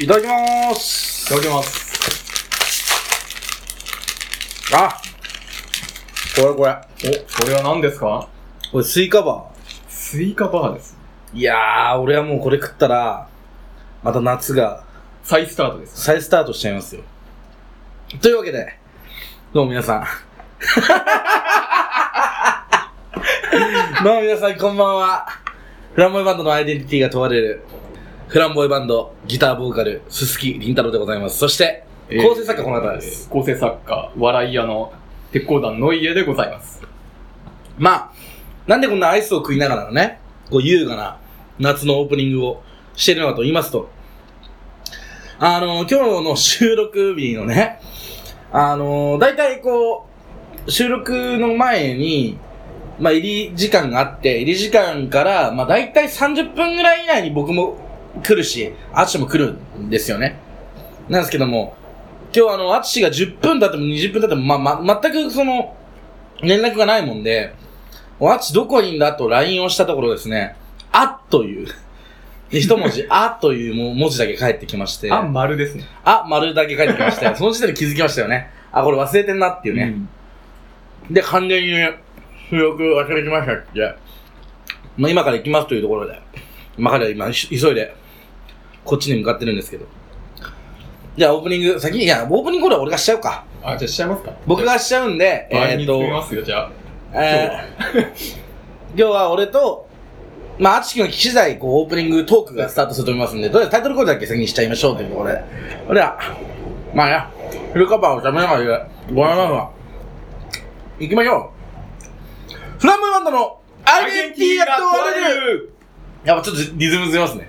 いただきますいただきます。あこれこれ。お、これは何ですか？これスイカバスイカバーです。ー。いやー、俺はもうこれ食ったら、また夏が再スタートです。再スタートしちゃいますよ。というわけで、どうも皆さん。どうも皆さんこんばんは。フランボイバンドのアイデンティティが問われる、フランボイバンド、ギターボーカル、鈴木凛太郎でございます。そして、構成作家この方です。えー構成作家、笑い屋の鉄鋼団の家でございます。まあ、なんでこんなアイスを食いながらのね、こう優雅な夏のオープニングをしているのかと言いますと、あの、今日の収録日のね、あの、大体こう、収録の前に、まあ入り時間があって、入り時間から、まあ大体30分ぐらい以内に僕も来るし、アッシュも来るんですよね。なんですけども、今日あの、アッシュが10分経っても20分経っても、まあ、ま、全くその、連絡がないもんで、おあっちどこにいんだと LINE をしたところですね、あっという、で一文字、あというも文字だけ返ってきまして、あ、丸ですね。あ、丸だけ返ってきまして、その時点で気づきましたよね。あ、これ忘れてんなっていうね。うんで、完全にね、収録忘れてましたって。まあ今から行きますというところで、今から今、し急いで、こっちに向かってるんですけど。じゃあオープニング、先に、いや、オープニングコールは俺がしちゃうか。あ、じゃあしちゃいますか僕がしちゃうんで、えっと、ますよ、じゃあ。えー今日は俺と、まあ、あちきの聞き次第、こう、オープニングトークがスタートすると思いますんで、とりあえずタイトルコールだけ先にしちゃいましょうというところで。それでは、まあね、フルカバーを食べながら言う、ごめんなさい。行きましょう。フランボイバンドのアイデンティティが問われるやっぱちょっとリズムずれますね。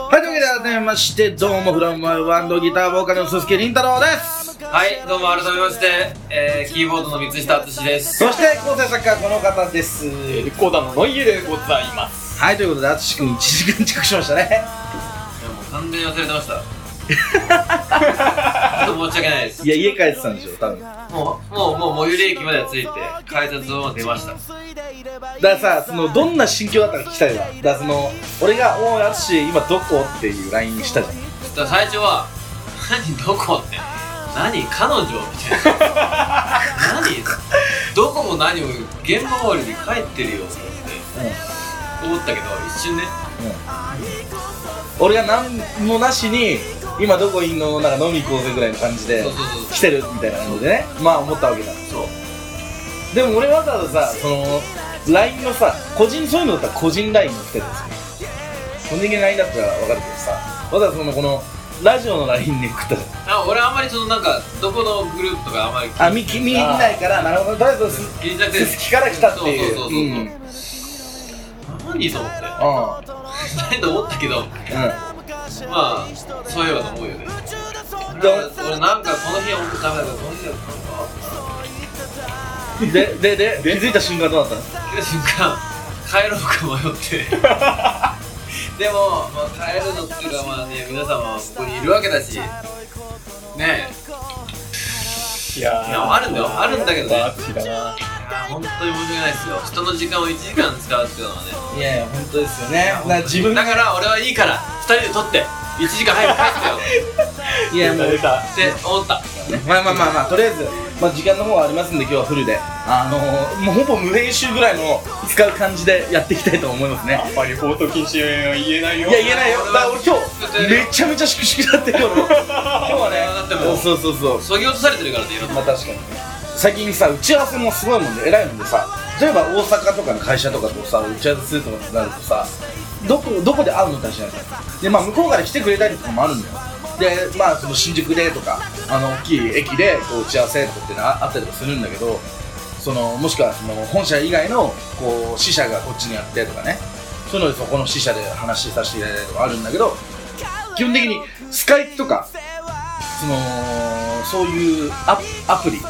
わけで改めまして、どうもフランボイバンドギターボーカルの鈴木凛太郎です。はい、どうも改めまして、えー、キーボードの三下敦です。そして、構成作家この方です。えー鉄鋼団のの家でございます。はい、ということで、あつしくん1時間近くしましたね。いやもう完全に忘れてました。申し訳ないです。いや、家帰ってたんでしょ、多分。だかもう、もう、もう最寄り駅まで着いて、改札を出ました。らさ、その、どんな心境だったか聞きたいわ。だからその、俺が、おい、あつし、今どこっていう LINE したじゃん。そしたら最初は、何、どこって。何、彼女みたいな。何？どこも何も現場終わりに帰ってるよって思ったけど、一瞬ね、俺が何もなしに、今どこいんのなんか飲み行こうぜぐらいの感じでそう、そうそう来てるみたいな感じでね。まあ思ったわけだ。そう。でも俺わざわざさ、その、LINE のさ、個人、そういうのだったら個人 LINE の来てるんですよ。個人 LINE だったらわかるけどさ、わざわざその、この、ラジオの LINE で送ったじゃん。あ俺あんまりそのなんかどこのグループとかあんまりあ、み、き見ないから、なるほど。とりあえず、気にしなくてすすきから来たっていう。そうそうそうそう、うん。何と思ってう 何と思ったけどまん。あそういえばと思うよね。うん。俺俺なんかこの日は本当ダメだからこの日はなんかで、で、で、気づいた瞬間どうだったの？来た瞬間帰ろうか迷って。でも、まあ、帰るのっていうかまあね皆様はここにいるわけだし。ねいやえいやあるんだよ。あるんだけどね。本当に申し訳ないですよ人の時間を1時間使うっていうのはねいやいや、本当ですよね。だから自分だから俺はいいから2人で撮って1時間早く帰ってよ いや、もう出、た。って思ったまあまあまあまあ、とりあえず、まあ時間の方はありますんで、今日はフルで。あのー、もうほぼ無編集ぐらいの使う感じでやっていきたいと思いますね。あんまり放送禁止は言えないよ。いや、言えないよ。だから俺今日、めちゃめちゃ粛々だって今日の。今日はね、だってもうそうそうそう。そぎ落とされてるからねいろんなまあ確かに最近さ打ち合わせもすごいもんで偉いもんでさ例えば大阪とかの会社とかとさ打ち合わせするとかってなるとさどこどこで会うのって話じゃないでまあ向こうから来てくれたりとかもあるんだよ。でまあその新宿でとかあの大きい駅でこう打ち合わせとかっていうのがあったりとかするんだけどそのもしくはその本社以外のこう支社がこっちにやってとかね。そういうのでそこの支社で話させていただいたりとかあるんだけど基本的にスカイプとかそのそういうアアプリ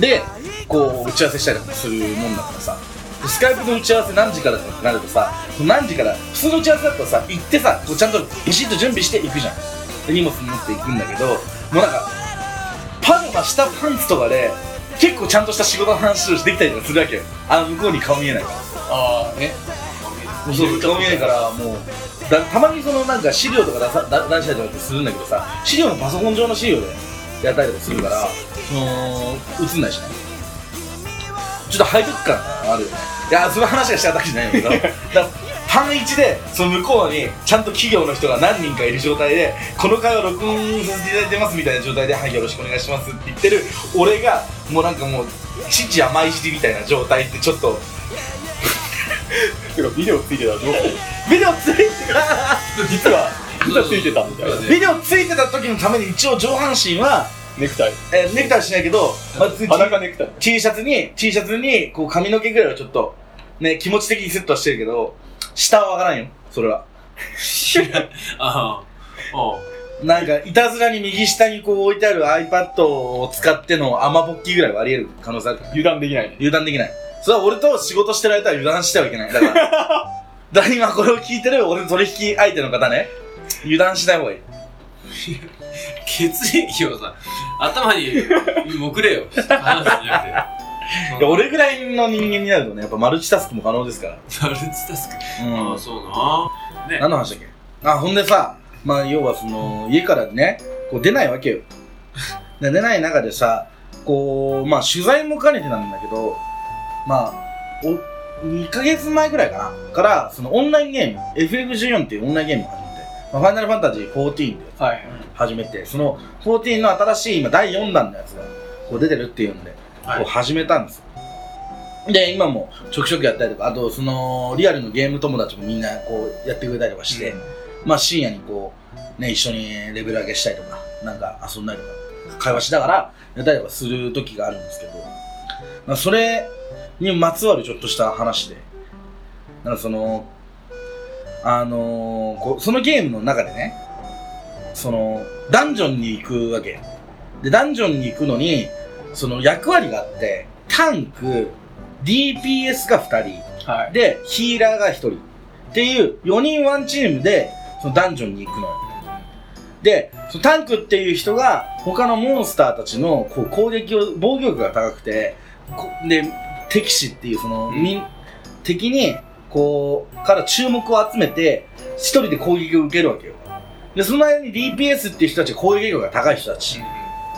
でこう打ち合わせしたりとかするもんだからさ。でスカイプの打ち合わせ何時からってなるとさ何時から普通の打ち合わせだとさ行ってさこうちゃんとビシッと準備して行くじゃん。で荷物持って行くんだけどもうなんかパジャマ下パンツとかで結構ちゃんとした仕事の話をできたりとかするわけよ。あの向こうに顔見えないから。ああね。そう顔見えないからもうだたまにそのなんか資料とか出さだ出したりとかってするんだけどさ資料のパソコン上の資料でやったりとかするからその映んないしね。ちょっと背徳感があるよね。いやその話がしただけじゃないんだけど だから半一でその向こうにちゃんと企業の人が何人かいる状態でこの会話録音させていただいてますみたいな状態で「はいよろしくお願いします」って言ってる俺がもうなんかもう父甘いじりみたいな状態ってちょっとてかビデオついてたらどうビデオついてた。実は実はついてたみたいなビデオついてた時のために一応上半身は、ネクタイ。えーネクタイはしないけど、まず裸ネクタイ。T シャツに T シャツにこう髪の毛ぐらいはちょっとね気持ち的にセットはしてるけど下はわからんよ。それは。ああ。なんかいたずらに右下にこう置いてある iPad を使っての雨ぼっきぐらいはあり得る。可能性あるから。油断できないね。油断できない。それは俺と仕事してる間は油断してはいけない。だから。だから今これを聞いてる俺の取引相手の方ね。油断しない方がいい血液をさ頭にもくれよ。話じゃなくて。俺ぐらいの人間になるとねやっぱマルチタスクも可能ですから。マルチタスク。うん。ああそうな。ね。何の話だっけ？あほんでさまあ要はその家からねこう出ないわけよ。で出ない中でさこうまあ取材も兼ねてなんだけどまあお2ヶ月前ぐらいかな。からそのオンラインゲーム FF14 っていうオンラインゲームを始めて、まあ、ファイナルファンタジー14っていうやつはい始めてその14の新しい今第4弾のやつがこう出てるっていうんではい。こう始めたんですよ。で今もちょくちょくやったりとかあとそのリアルのゲーム友達もみんなこうやってくれたりとかして、まあ深夜にこうね一緒にレベル上げしたりとかなんか遊んだりとか会話しながらやったりとかする時があるんですけど、まあ、それにまつわるちょっとした話でなんかそのあのーそのゲームの中でねそのダンジョンに行くわけでダンジョンに行くのにその役割があってタンク DPS が2人はいで、ヒーラーが1人。っていう4人ワンチームで、そのダンジョンに行くのよ。で、そのタンクっていう人が、他のモンスターたちのこう攻撃を、防御力が高くて、こで、敵視っていう、その、うん敵に、こう、から注目を集めて、一人で攻撃を受けるわけよ。で、その間に DPS っていう人たちは攻撃力が高い人たち。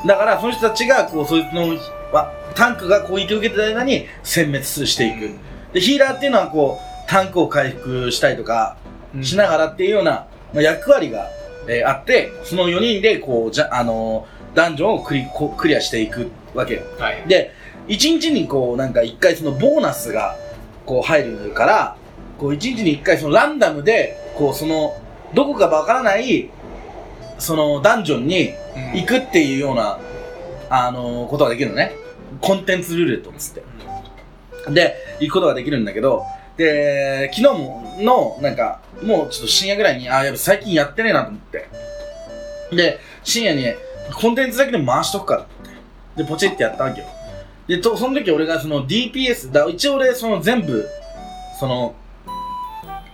だから、その人たちが、こう、そいつの、まタンクが攻撃を受けてた間に殲滅していく。で、ヒーラーっていうのはこう、タンクを回復したりとかうんしながらっていうような、まあ、役割が、えーあって、その4人でこう、じゃ、あのーダンジョンをクリこクリアしていくわけよ。はいで、1日にこう、なんか1回そのボーナスがこう入るから、こう1日に1回そのランダムで、こうその、どこかわからない、そのダンジョンに行くっていうような、あのーことができるのね。コンテンツルーレットっつって。で、行くことができるんだけど、で、昨日も、の、なんか、もうちょっと深夜ぐらいに、あ、やっぱ最近やってねえなと思って。で、深夜に、コンテンツだけでも回しとくからって。で、ポチってやったわけよ。で、と、その時俺がその DPS、だ一応俺その全部、その、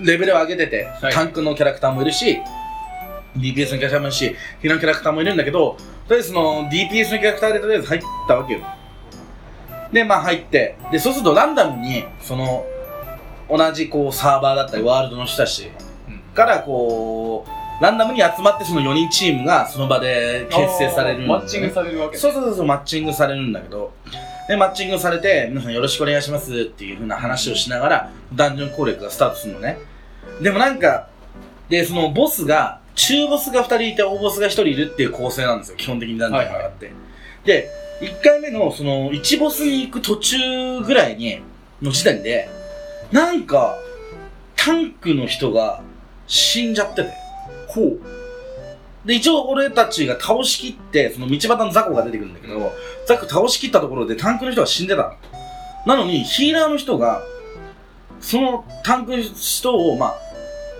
レベルを上げてて、はい。タンクのキャラクターもいるし、DPS のキャラクターもいるし、ヒーラーのキャラクターもいるんだけど、とりあえずその DPS のキャラクターでとりあえず入ったわけよ。で、まあ入って、で、そうするとランダムに、その、同じこうサーバーだったりワールドの人たちからこう、ランダムに集まってその4人チームがその場で結成されるね。マッチングされるわけ。そうそうそうそう、マッチングされるんだけど、で、マッチングされて、皆さんよろしくお願いしますっていう風な話をしながら、ダンジョン攻略がスタートするのね。でもなんか、で、そのボスが、中ボスが2人いて、大ボスが1人いるっていう構成なんですよ、基本的にダンジョンがあって。で、1回目のその、1ボスに行く途中ぐらいに、の時点で、なんか、タンクの人が死んじゃってて。ほう。で、一応俺たちが倒しきって、その道端の雑魚が出てくるんだけど、ザク倒しきったところでタンクの人が死んでたの。なのに、ヒーラーの人が、そのタンクの人を、まあ、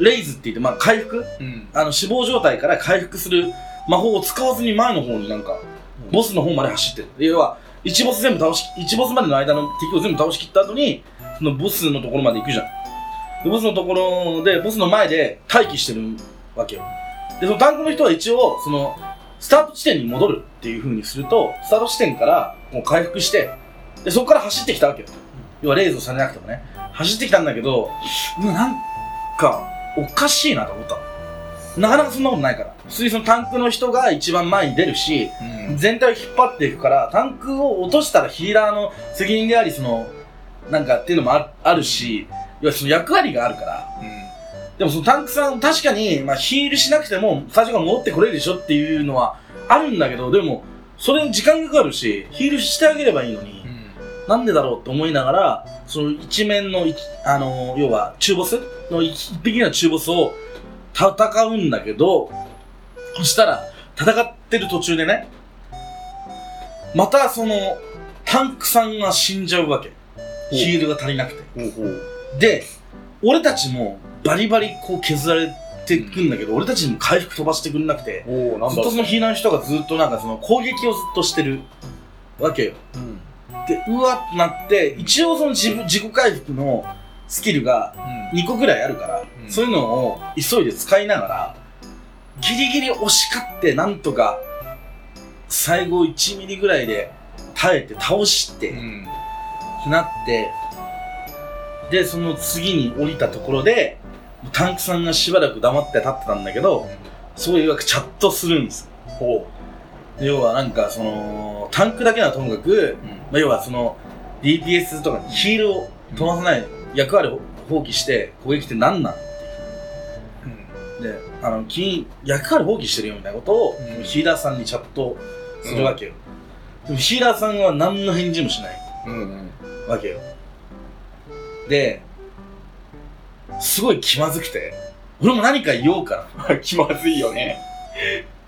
レイズって言って、まあ、回復？うん。あの、死亡状態から回復する魔法を使わずに前の方になんか、ボスの方まで走ってる。で要は、1ボス全部倒し、1ボスまでの間の敵を全部倒しきった後に、そのボスのところまで行くじゃん。で、ボスのところで、ボスの前で待機してるわけよ。で、そのタンクの人は一応、その、スタート地点に戻るっていう風にすると、スタート地点からもう回復して、で、そこから走ってきたわけよ。要はレイズをされなくてもね。走ってきたんだけど、うわ、なんか、おかしいなと思ったの。なかなかそんなことないから。普通にそのタンクの人が一番前に出るし、うん。全体を引っ張っていくから、タンクを落としたらヒーラーの責任であり、その、なんかっていうのもああるし、要はその役割があるから、でもそのタンクさん、確かに、まあヒールしなくても最初から戻ってこれるでしょっていうのはあるんだけど、でも、それに時間がかかるし、ヒールしてあげればいいのにう、ん。なんでだろうって思いながら、その一面の一、あの、要は中ボス？の一一匹の中ボスを戦うんだけど、そしたら、戦ってる途中でね、またその、タンクさんが死んじゃうわけ。ヒールが足りなくて。で、俺たちもバリバリこう削られていくんだけど、俺たちにも回復飛ばしてくれなくて、ずっとそのヒーラーの人がずっとなんかその攻撃をずっとしてるわけよ。うん。で、うわってなって、一応その自分自己回復のスキルが2個ぐらいあるから、うんそういうのを急いで使いながら、ギリギリ押し勝って、なんとか、最後1ミリぐらいで耐えて倒して、うん。なって、で、その次に降りたところで、タンクさんがしばらく黙って立ってたんだけど、そういうわけチャットするんですよ。ほで要はなんかその、タンクだけはともかく、う。まあ、要はその DPS とかにヒールを飛ばさない役割を放棄して攻撃って何なん？うん。で、あの、君、役割放棄してるよみたいなことを、うんヒーラーさんにチャットするわけよ。でもヒーラーさんは何の返事もしないうん。わけよ。で、すごい気まずくて、俺も何か言おうかな。うん。気まずいよね。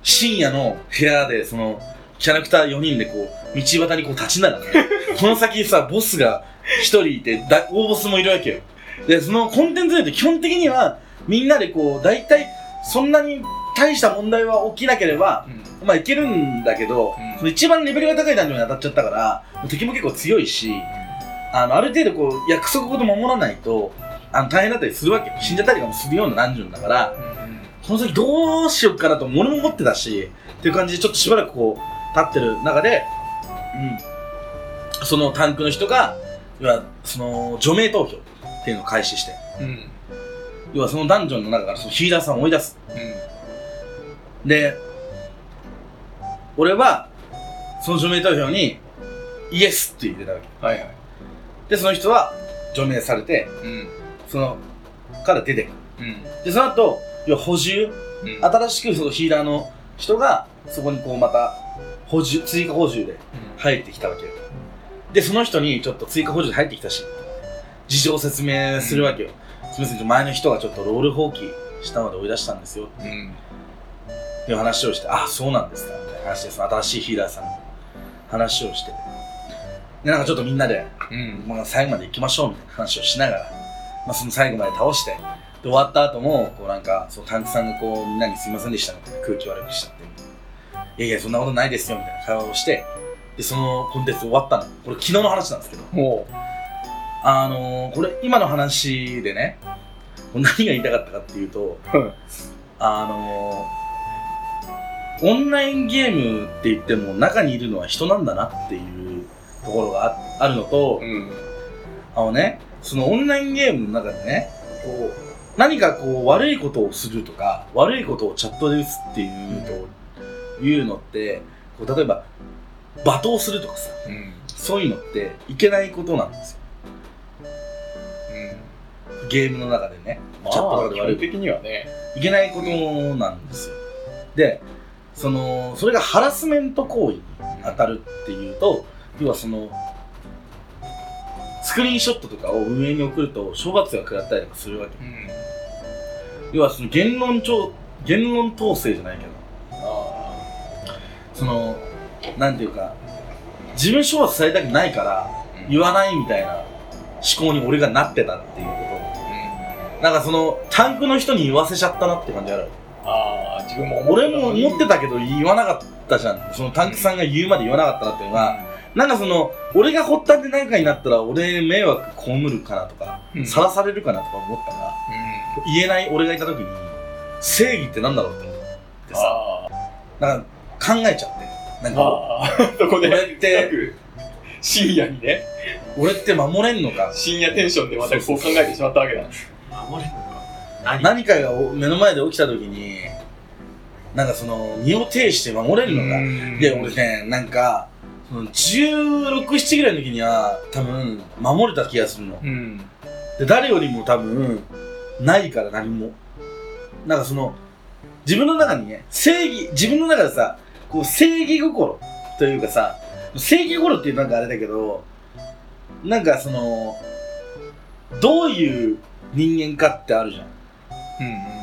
深夜の部屋で、その、キャラクター4人でこう、道端にこう立ちながらね、この先さ、ボスが1人いて、だ大ボスもいるわけよ。で、そのコンテンツで基本的には、みんなでこう、大体、そんなに大した問題は起きなければ、うん。まあいけるんだけど、うん一番レベルが高いダンジョンに当たっちゃったから、敵も結構強いし、あの、ある程度こう、約束事守らないと、あの、大変だったりするわけよ。死んじゃったりとかもするようなダンジョンだから、うん。この先どうしようかなと俺も思ってたし、っていう感じでちょっとしばらくこう、立ってる中で、うん、そのタンクの人が、要は、その、除名投票っていうのを開始して、うん。要はそのダンジョンの中からそのヒーラーさんを追い出す。で、俺は、その除名投票に、イエスって入れたわけ。はいはい。で、その人は除名されて、うん。その、から出てくる。うん。で、その後、要は補充？うん。新しくそのヒーラーの人が、そこにこうまた、補充、追加補充で入ってきたわけよ。で、その人にちょっと追加補充で入ってきたし、事情を説明するわけよ。すみません、前の人がちょっとロール放棄したので追い出したんですよ。うん。っていう話をして、あ、そうなんですか、みたいな話で、その新しいヒーラーさんの話をして、で、なんかちょっとみんなで、うん。まあ、最後まで行きましょうみたいな話をしながら、まあ、その最後まで倒して、で終わった後も、こうなんか、そのタンクさんがこう、みんなにすいませんでしたみたいな空気悪くしちゃって、いやいや、そんなことないですよみたいな会話をして、で、そのコンテンツ終わったの。これ昨日の話なんですけど、ほあのー、これ今の話でね、何が言いたかったかっていうと、う。あのー、オンラインゲームって言っても中にいるのは人なんだなっていうところがああるのと、うん。あのね、そのオンラインゲームの中でね、こう、何かこう悪いことをするとか、悪いことをチャットで打つっていうと、いうのって、こう例えば、罵倒するとかさ、うん。そういうのっていけないことなんですよ。ゲームの中でね、まチャットとあ、かで悪い的にはね。いけないことなんですよ。で、その、それがハラスメント行為に当たるっていうと、要はその、スクリーンショットとかを運営に送ると、処罰が食らったりとかするわけ。うん。要はその言論調、言論統制じゃないけど、そのなんていうか自分賞は伝えたくないから言わないみたいな思考に俺がなってたっていうこと。なんかそのタンクの人に言わせちゃったなって感じある。ああ、自分も俺も思ってたけど言わなかったじゃん。そのタンクさんが言うまで言わなかったなっていうのが、なんかその俺が発端で何かになったら俺迷惑被るかなとかうん。さらされるかなとか思ったら言えない俺がいた時に正義ってなんだろうって思ってさあなんか考えちゃってなんあ。かああ。そこで、俺って深夜にね、俺って守れんのか？深夜テンションでまたこう考えてしまったわけだ。守れんのか？何？何かが目の前で起きた時になんかその身を挺して守れるのか？うんで俺ねなんかその1617ぐらいの時には多分守れた気がするのうん。で誰よりも多分ないから何も。なんかその自分の中にね正義自分の中でさこう正義心というかさ正義心っていうなんかあれだけどなんかそのどういう人間かってあるじゃん。うん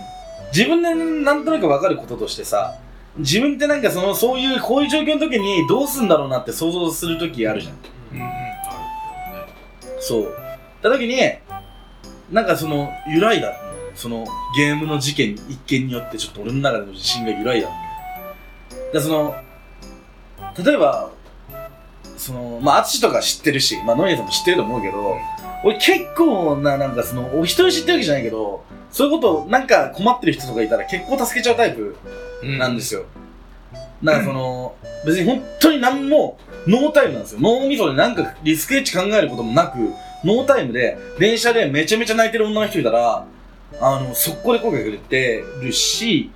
自分でなんとなく分かることとしてさ自分ってなんかそのそういうこういう状況の時にどうすんだろうなって想像する時あるじゃん。うん。うん。そう。た時になんかその揺らいだそのゲームの事件一件によってちょっと俺の中での自信が揺らいだでその例えばそのまあ淳とか知ってるしまあ野家さんも知ってると思うけど、俺結構ななんかそのお一人知ってるわけじゃないけどそういうことなんか困ってる人とかいたら結構助けちゃうタイプうん。なんですよ。なんかその、別に本当に何もノータイムなんですよ。脳みそでなんかリスクエッジ考えることもなく、ノータイムで電車でめちゃめちゃ泣いてる女の人いたら、あの、速攻で声かけてくれてるし、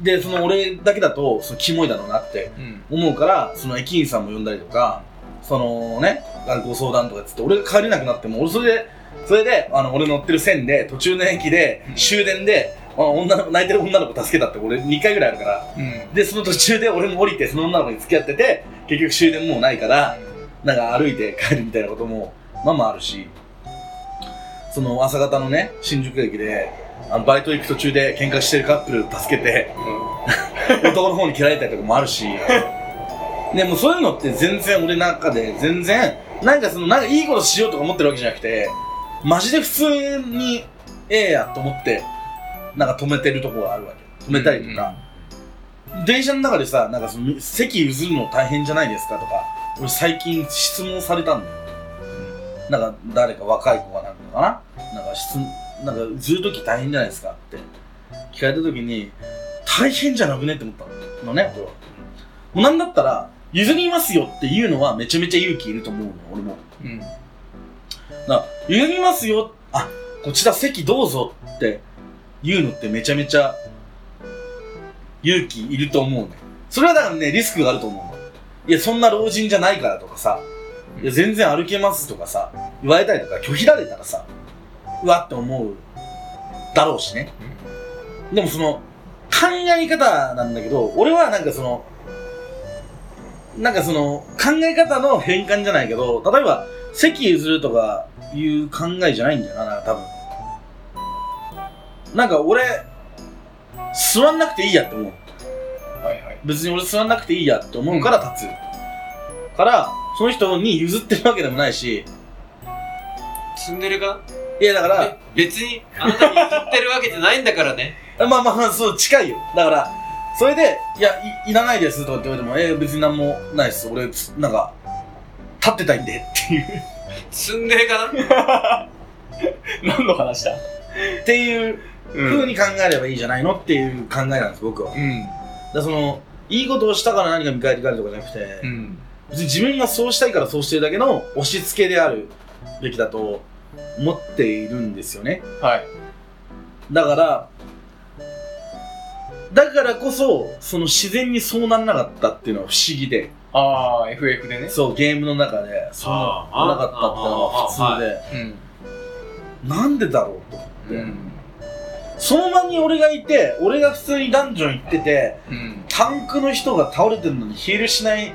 で、その俺だけだと、そのキモいだろうなってうん。思うから、その駅員さんも呼んだりとか、そのね、ご相談とかっつって、俺が帰れなくなっても、俺それで、それで、あの、俺乗ってる線で、途中の駅で、終電で、あの女の子、泣いてる女の子助けたって俺2回ぐらいあるから、うん。で、その途中で俺も降りて、その女の子に付き合ってて、結局終電もうないから、なんか歩いて帰るみたいなことも、まあまああるし、その朝方のね、新宿駅で、あのバイト行く途中で喧嘩してるカップル助けて、男の方に蹴られたりとかもあるし、でもそういうのって全然俺の中で全然、なんかその、なんかいいことしようとか思ってるわけじゃなくて、マジで普通にええやと思って、なんか止めてるとこがあるわけ。止めたりとか。電車の中でさ、なんかその席譲るの大変じゃないですかとか、俺最近質問されたんだよ。なんか誰か若い子がなんかかな？なんか質なんかずるとき大変じゃないですかって聞かれたときに、大変じゃなくねって思ったのね、俺は。もうなんだったら、譲りますよっていうのはめちゃめちゃ勇気いると思うの、俺も。うん。だから譲りますよ、あ、こちら席どうぞって言うのってめちゃめちゃ勇気いると思うね。それはだからね、リスクがあると思うの。いや、そんな老人じゃないからとかさ、いや、全然歩けますとかさ、言われたりとか拒否られたらさ、うわって思うだろうしね。でもその、考え方なんだけど、俺はなんかその、なんかその、考え方の変換じゃないけど、例えば、席譲るとかいう考えじゃないんだよな、なんか多分。なんか俺、座んなくていいやって思う。はいはい。別に俺座んなくていいやって思うから立つ。から、その人に譲ってるわけでもないし、積んでるか？いやだから、え別にあなたに譲ってるわけじゃないんだからね まあまあまあ、そう、近いよ。だから、それで、いや、いいらないですとかって言われても、えー、別になんもないです。俺、つなんか、立ってたいんでっていう、積んでるかな？何の話だ？っていうう風に考えればいいじゃないの？っていう考えなんです、僕は。うん。らその、いいことをしたから何か見返りがあるとかじゃなくて、うん。別に自分がそうしたいからそうしてるだけの押し付けであるべきだと思っているんですよね。はい。だから、だからこそ、その自然にそうならなかったっていうのは不思議で、ああ、FF でね。そう、ゲームの中で、そうなかったっていうのは普通で、うん。なんでだろうと思って、うん。その場に俺がいて、俺が普通にダンジョン行ってて、うん。タンクの人が倒れてるのにヒールしない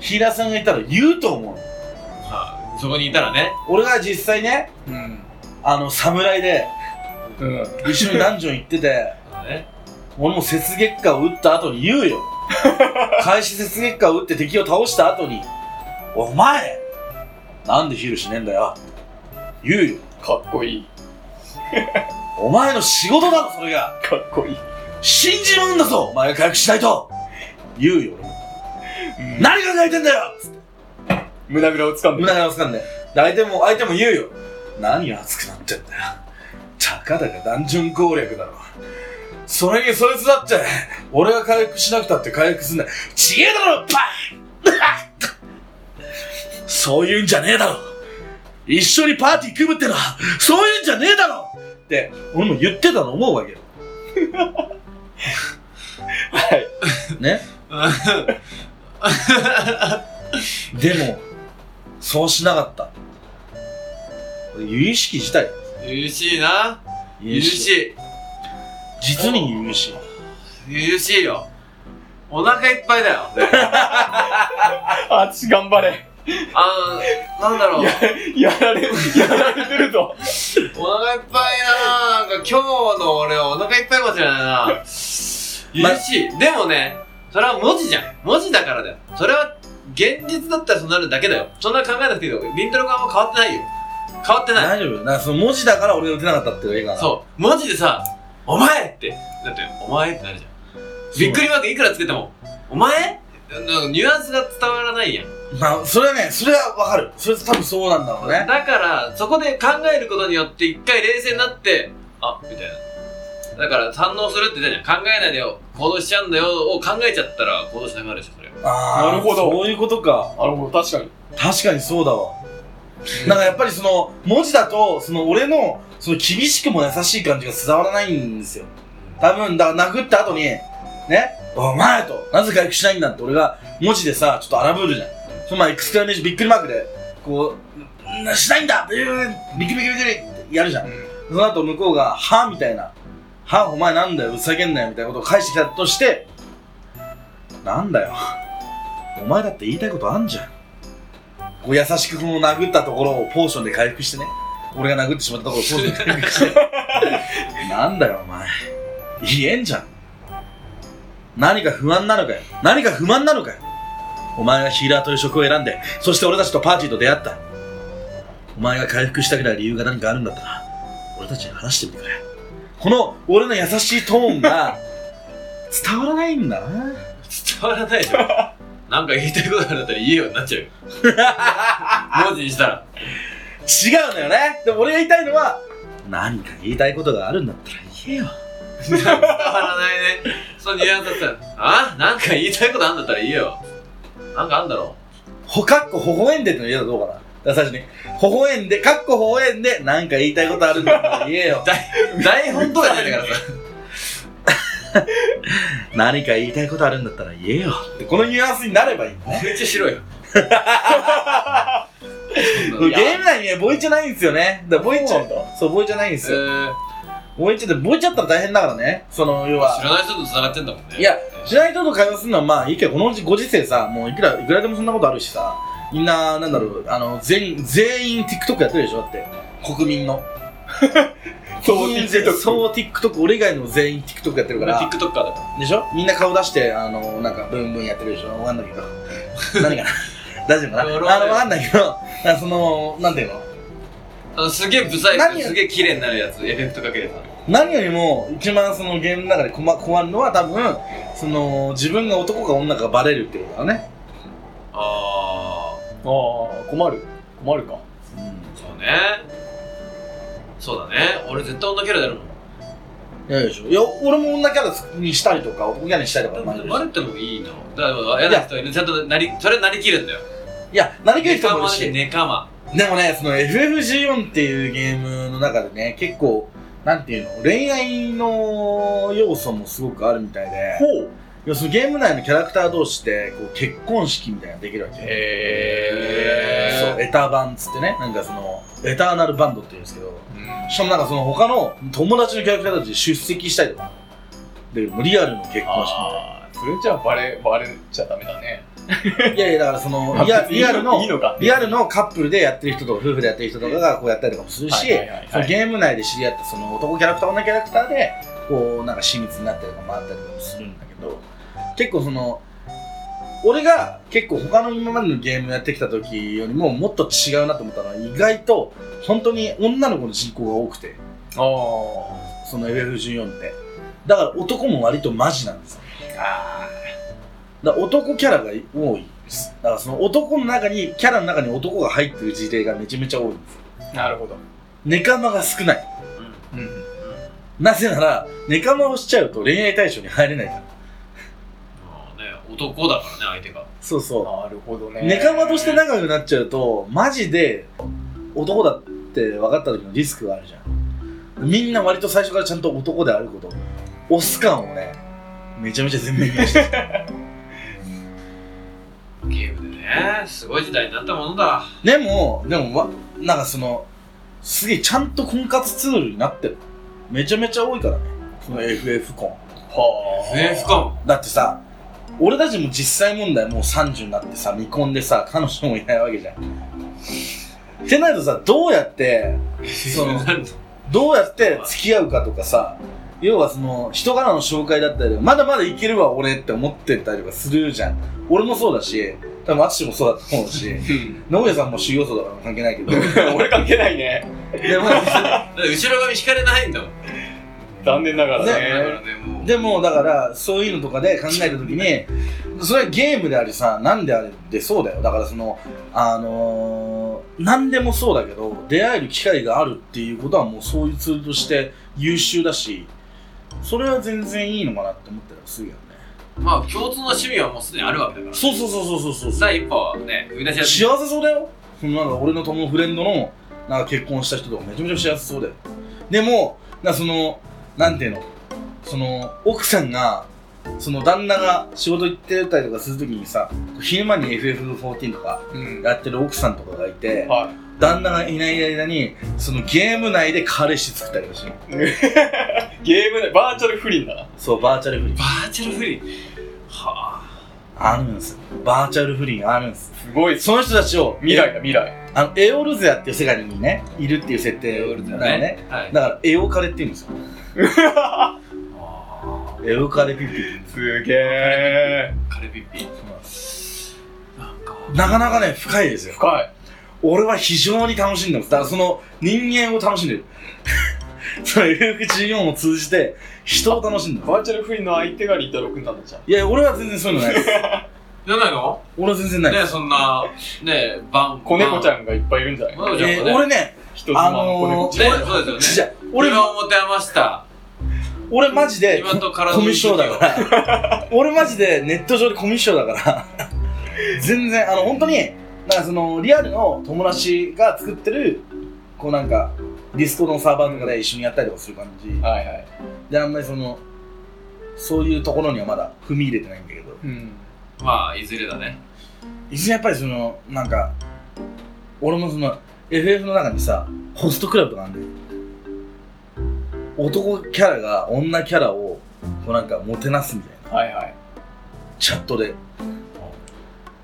ヒーラーさんがいたら言うと思うの。あそこにいたらね俺が実際ね、うん。あの、侍でうん。一緒にダンジョン行ってて、俺も雪月花を打った後に言うよ。開始雪月花を打って敵を倒した後に、お前なんでヒールしねえんだよ。言うよ。かっこいい。お前の仕事だろ、それが。かっこいい。死んじまうんだぞお前が回復しないと言うよ、俺も。何考えてんだよ胸ぐらを掴んで。胸がつかんで。で相手も、相手も言うよ。何が熱くなってんだよ。たかだかダンジョン攻略だろ。それにそいつだって、俺が回復しなくたって回復すんだよ。ちげえだろ、バーンそういうんじゃねえだろ。一緒にパーティー組むってのは、そういうんじゃねえだろって、俺も言ってたの思うわけよ。はい。ね？でも、そうしなかった。由々しき事態。優しいな。優しい。実に由々しい。優しいよ。お腹いっぱいだよ。あっち頑張れ。あの、なんだろう。や、やられ、やられてるぞ。お腹いっぱいだななんか今日の俺はお腹いっぱいかもしれないな優しい。でもね、それは文字じゃん。文字だからだよ。それは現実だったらそうなるだけだよ。そんな考えなくていいよ。リントロがあんま変わってないよ。変わってない。大丈夫なその文字だから俺が打てなかったっていう映画な。そう。文字でさ、お前って。だって、お前ってなるじゃん。びっくりマークいくらつけても、お前？なんかニュアンスが伝わらないやん。まあ、それはね、それはわかる。それ多分そうなんだろうね。だから、そこで考えることによって一回冷静になって、あ、みたいな。だから、反応するって言ったじゃん。考えないでよ、行動しちゃうんだよを考えちゃったら行動しなくなるでしょ、それは。あーなるほどそういうことか。なるほど、確かに。確かにそうだわ。なんかやっぱりその、文字だと、その俺の、その厳しくも優しい感じが伝わらないんですよ。多分、だから殴った後に、ね、お前と、なぜ回復しないんだって俺が文字でさ、ちょっと荒ぶるじゃん。その前エクスクラメーションびっくりマークで、こう、なしないんだビクビクビクビクってやるじゃん。その後向こうが、はみたいな。はお前なんだよ、うさげんなよ、みたいなことを返してきたとして、なんだよ。お前だって言いたいことあんじゃん。こう優しくこの殴ったところをポーションで回復してね。俺が殴ってしまったところをポーションで回復して。なんだよ、お前。言えんじゃん。何か不安なのかよ。何か不満なのかよ。お前がヒーラーという職を選んで、そして俺たちとパーティーと出会った。お前が回復したくない理由が何かあるんだったら、俺たちに話してみてくれ。この俺の優しいトーンが 伝わらないんだな。伝わらないでしょ。なんか言いたいことあるんだったら言えよになっちゃうよ。文字にしたら。違うのよね。でも俺が言いたいのは、何か言いたいことがあるんだったら言えよ。伝わらないね。そのニュアンスだったら、あ？なんか言いたいことあるんだったら言えよ。なんかあんだろほかっこ微笑んでっての言えたらどうかな。だ最初に、微笑んで、かっこ微笑んで、何か言いたいことあるんだったら言えよ。う。台本とかじゃないからさ。何か言いたいことあるんだったら言えよ。ってこのニュアンスになればいいんだね。めっちゃ白い よ。ゲーム内にね、ボイチャないんですよね。だボイチャそうボイチャないんですえよ。ー、ボイチャって、ボイチャったら大変だからね。その、要は知。らない人と繋がってんだもんね。いや、知らない人と会話するのはまあいいけど、このご時世さ、もういくら、いくらでもそんなことあるしさ、みんな、なんだろう、あの、全員、全員 TikTok やってるでしょだって。国民の。そう TikTok そう、TikTok、俺以外の全員 TikTok やってるか俺ら。TikToker だから。でしょ？みんな顔出して、あの、なんか、ブンブンやってるでしょ？わかんないけど。何かな大丈夫かな？あの、わかんないけど、なんかその、なんていうの？あの、すげえブサイ何ク、すげえ綺麗になるやつ、エフェクトかければ。何よりも、一番そのゲームの中で困困るのは多分、その、自分が男か女かがバレるってことだね。あああ、困る。困るか。ー、そうね。そうだね。俺絶対女キャラやるもん。いやでしょ。いや、俺も女キャラにしたりとか、男キャラにしたりとか、でもバレてもいいの。だから、嫌な人いる。ちゃんとなり、それなりきるんだよ。いや、何かネ人もいるカマでし。ネカマ。でもね、その FF14 っていうゲームの中でね、結構、なんていうの、恋愛の要素もすごくあるみたいで、ほう。いやそのゲーム内のキャラクター同士で、こう結婚式みたいなのができるわけよ。へそう、エタバンっつってね、なんかその、エターナルバンドって言うんですけど、うんしかもなんかその他の友達のキャラクターたち出席したりとか、で、リアルの結婚式みたいな。それじゃあバレ、バレちゃダメだね。いやいや、だからその、リアリアルの。リアルのカップルでやってる人とか、夫婦でやってる人とかがこうやったりとかもするしゲーム内で知り合ったその男キャラクター、女キャラクターで、こう、なんか親密になったりとかもあったりとかもするんだけど、結構その俺が結構他の今までのゲームやってきた時よりももっと違うなと思ったのは意外と本当に女の子の人口が多くて。あその FF14 って。だから男も割とマジなんですよ。あ男キャラが多いです。だからその男の中にキャラの中に男が入ってる事例がめちゃめちゃ多いんですーなるほど。ネカマが少ない。うん。なぜならネカマをしちゃうと恋愛対象に入れないから男だからね、相手が。そうそう。なるほどね。ネカマとして仲良くなっちゃうとマジで男だって分かった時のリスクがあるじゃん。みんな割と最初からちゃんと男であることオス感をねめちゃめちゃ全面に出して ゲームでね、すごい時代になったものだ。でもでもわなんかそのすげえちゃんと婚活ツールになってる。めちゃめちゃ多いからね。その FF 婚はあ FF かも。だってさ俺たちも実際問題もう30になってさ未婚でさ彼女もいないわけじゃん。ってなるとさどうやってその どうやって付き合うかとかさ要はその人からの紹介だったりまだまだいけるわ俺って思ってたりとかするじゃん。俺もそうだし多分淳もそうだと思うし野上さんも修行僧だから関係ないけど。俺関係ないね。でもだって後ろ髪引かれないんだもん。残念ながらね。でもだからそういうのとかで考えた時にそれはゲームでありさ何であれでそうだよだからそのあのー、何でもそうだけど出会える機会があるっていうことはもうそういうツールとして優秀だしそれは全然いいのかなって思ったりするよねまあ、共通の趣味はもうすでにあるわけだから。そうそうそうそうそうそう第一歩はね、踏み出しやすい。幸せそうだよそのなんか俺の友フレンドのなんか結婚した人とかめちゃめちゃ幸せそうだよでもなそのなんていうの？その奥さんがその旦那が仕事行ってたりとかするときにさ昼間に FF14 とかうん。やってる奥さんとかがいては旦那がいない間にそのゲーム内で彼氏作ったりして ゲームでバーチャル不倫だな。そうバーチャル不倫。バーチャルフリー。はあ。るんですよ。バーチャル不倫あるんです。すごい。その人たちを未来だ未来。あのエオルゼアっていう世界にねいるっていう設ぁ。定エオルだだよね。ね。はい。だからエオカレって言うんですよ。あエオカレピッピ。すすげえ。ーカレピッピ。そうなんですなんか、なかなかね深いですよ。深い。俺は非常に楽しんでます。だからその人間を楽しんでる。その FF14 を通じて人を楽しんでます。バーチャル不倫の相手がリッタロ君なんだじゃん。いや俺は全然そういうのないです。じゃないの？俺は全然ないでねす、そんな、ねバン。子猫ちん。ゃんがいっぱいいるんじゃない？俺ね人妻の子猫ちゃん、ねそうですよね。じゃあ俺今を持て余した。俺マジでコのミュ障だから。俺マジでネット上でコミュ障だから。全然あの本当になんかそのリアルの友達が作ってるこうなんかディスコのサーバーとかで一緒にやったりとかする感じ。はいはい。であんまりそのそういうところにはまだ踏み入れてないんだけど。うん。まあ、いずれだね。いずれやっぱりそのなんか俺もその FF の中にさホストクラブとかあるんだよ男キャラが女キャラをこうなんかもてなすみたいな。はいはい。チャットで。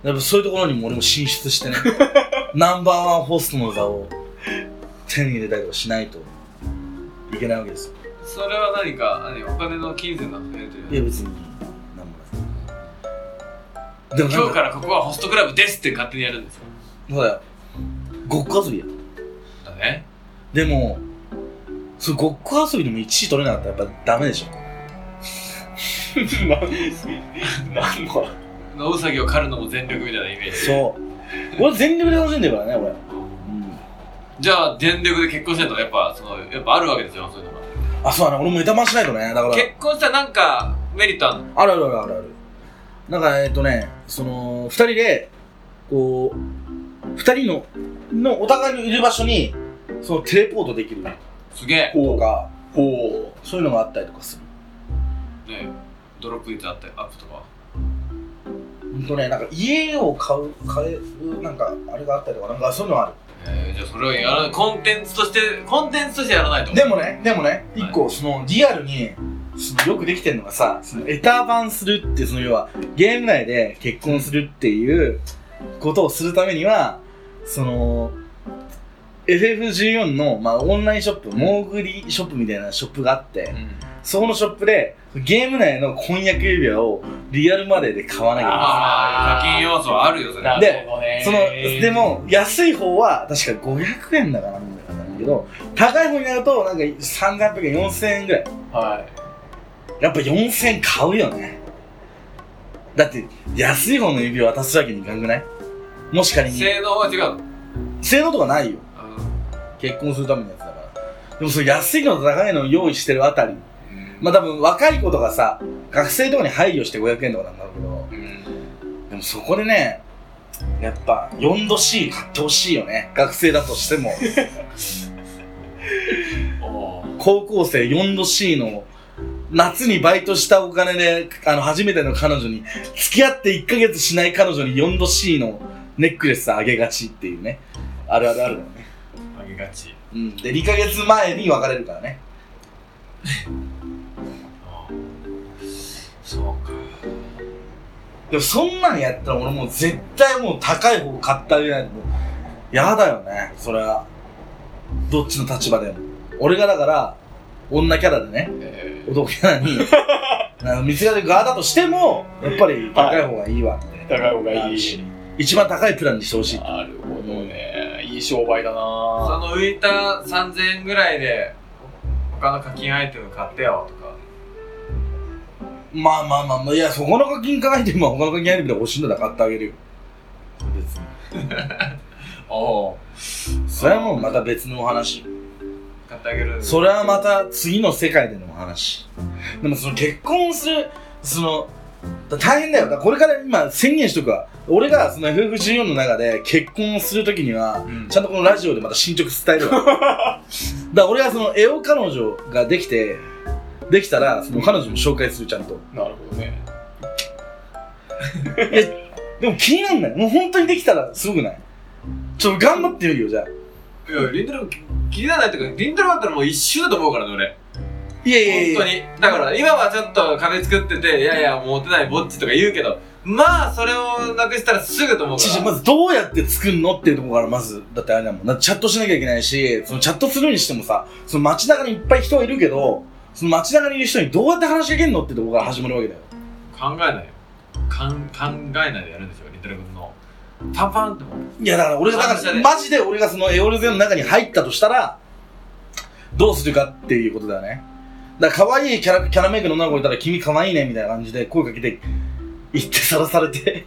やっぱそういうところにも俺も進出してね。ナンバーワンホストの座を手に入れたりとかしないといけないわけですよ。それは何か、何お金の金銭が増えるという。いや別になんもない。でも今日からここはホストクラブですって勝手にやるんですよ。そうだよ。ごっこ遊びや。だね。でもそれごっこ遊びでも1位取れなかったらやっぱダメでしょ。何の野ウサギを狩るのも全力みたいなイメージ。そう。俺全力で楽しんでるからね俺、うん、じゃあ、全力で結婚してんのやっぱ、その、やっぱあるわけですよ、そういうのが。あそうだね。俺も枝回しないとね。だから。結婚したらなんか、メリットあるの？あるあるあるある。あるなんかえっとねその2人でこう2人ののお互いにいる場所にそのテレポートできるすげえ。とかほそういうのがあったりとかするねドロップインとあったり、アップとか。ほんとねなんか家を買う買えるなんかあれがあったりとかなんかそういうのあるえー、じゃあそれをやらない、コンテンツとして、コンテンツとしてやらないと。でもね、でもね、はい一個、その、リアルに、そのよくできてるのがさ、その、エター版するって、その、要は、ゲーム内で結婚するっていうことをするためには、その、FF14 の、まあ、オンラインショップ、モーグリショップみたいなショップがあって、そこのショップで、ゲーム内の婚約指輪をリアルマネーで買わなきゃいけない。ああ、課金要素はあるよ、それ。なでその、でも、安い方は確か500円だかなんだかなんだけど、高い方になると、なんか300円、4000円ぐらい。はやっぱ4000円買うよね。だって、安い方の指輪渡すわけにいかんくない？もし仮に。性能は違うの。性能とかないよ。結婚するためのやつだから。でもそれ安いのと高いのを用意してるあたり。まあ多分若い子とかさ、学生とかに配慮して500円とかなんだろうけど、うん。でもそこでね、やっぱ4度 C 買ってほしいよね。学生だとしても。高校生4度 C の夏にバイトしたお金で、あの、初めての彼女に、付き合って1ヶ月しない彼女に4度 C のネックレスあげがちっていうね。あるあるあるげがち。うん。で、2ヶ月前に別れるからね。そうか。でもそんなんやったら俺もう絶対もう高い方買ってあげないと。やだよね、それは。どっちの立場でも。俺がだから、女キャラでね、え男キャラに、見つかる側だとしても、やっぱり高い方がいいわって。ー高い方がいいし一番高いプランにしてほしい。なるほどねいい商売だそなの浮いた3000円ぐらいで、他の課金アイテム買ってよとか。まあまあまあまあ、いや、そこの課金アイテムは他の課金アイテムで欲しいんだったら買ってあげるよ。別に。おお。それはもうまた別のお話。買ってあげる。それはまた次の世界でのお話。でもその結婚する、その、だ大変だよ。だこれから今宣言しとくわ。俺がその FF14 の中で結婚するときには、うんちゃんとこのラジオでまた進捗伝えるわ。だから俺がそのエオ彼女ができて、できたら、その彼女も紹介するちゃんと。なるほどねいや、でも気になんない。もう本当にできたらすごくない？ちょっと頑張ってみるよ、じゃあ。いや、リンドル気にならないってか、リンドルだったらもう一周だと思うからね、俺。いやいやいや本当に。だから、今はちょっと壁作ってて、いやいや、モテないぼっちとか言うけど、まあ、それをなくしたらすぐと思うから。まずどうやって作るのっていうところからまず、だってあれだもん。だってチャットしなきゃいけないし、そのチャットするにしてもさ、その街中にいっぱい人がいるけど、その街中にいる人にどうやって話しかけんのってところから始まるわけだよ。考えないよ。かん考えないでやるんでしょ、リンドル君の。パンパンって。いやだから俺が、だからマジで俺がそのエオルゼの中に入ったとしたら、どうするかっていうことだよね。だから可愛いキャラ、キャラメイクの女の子いたら君可愛いねみたいな感じで声かけて、行ってさらされて。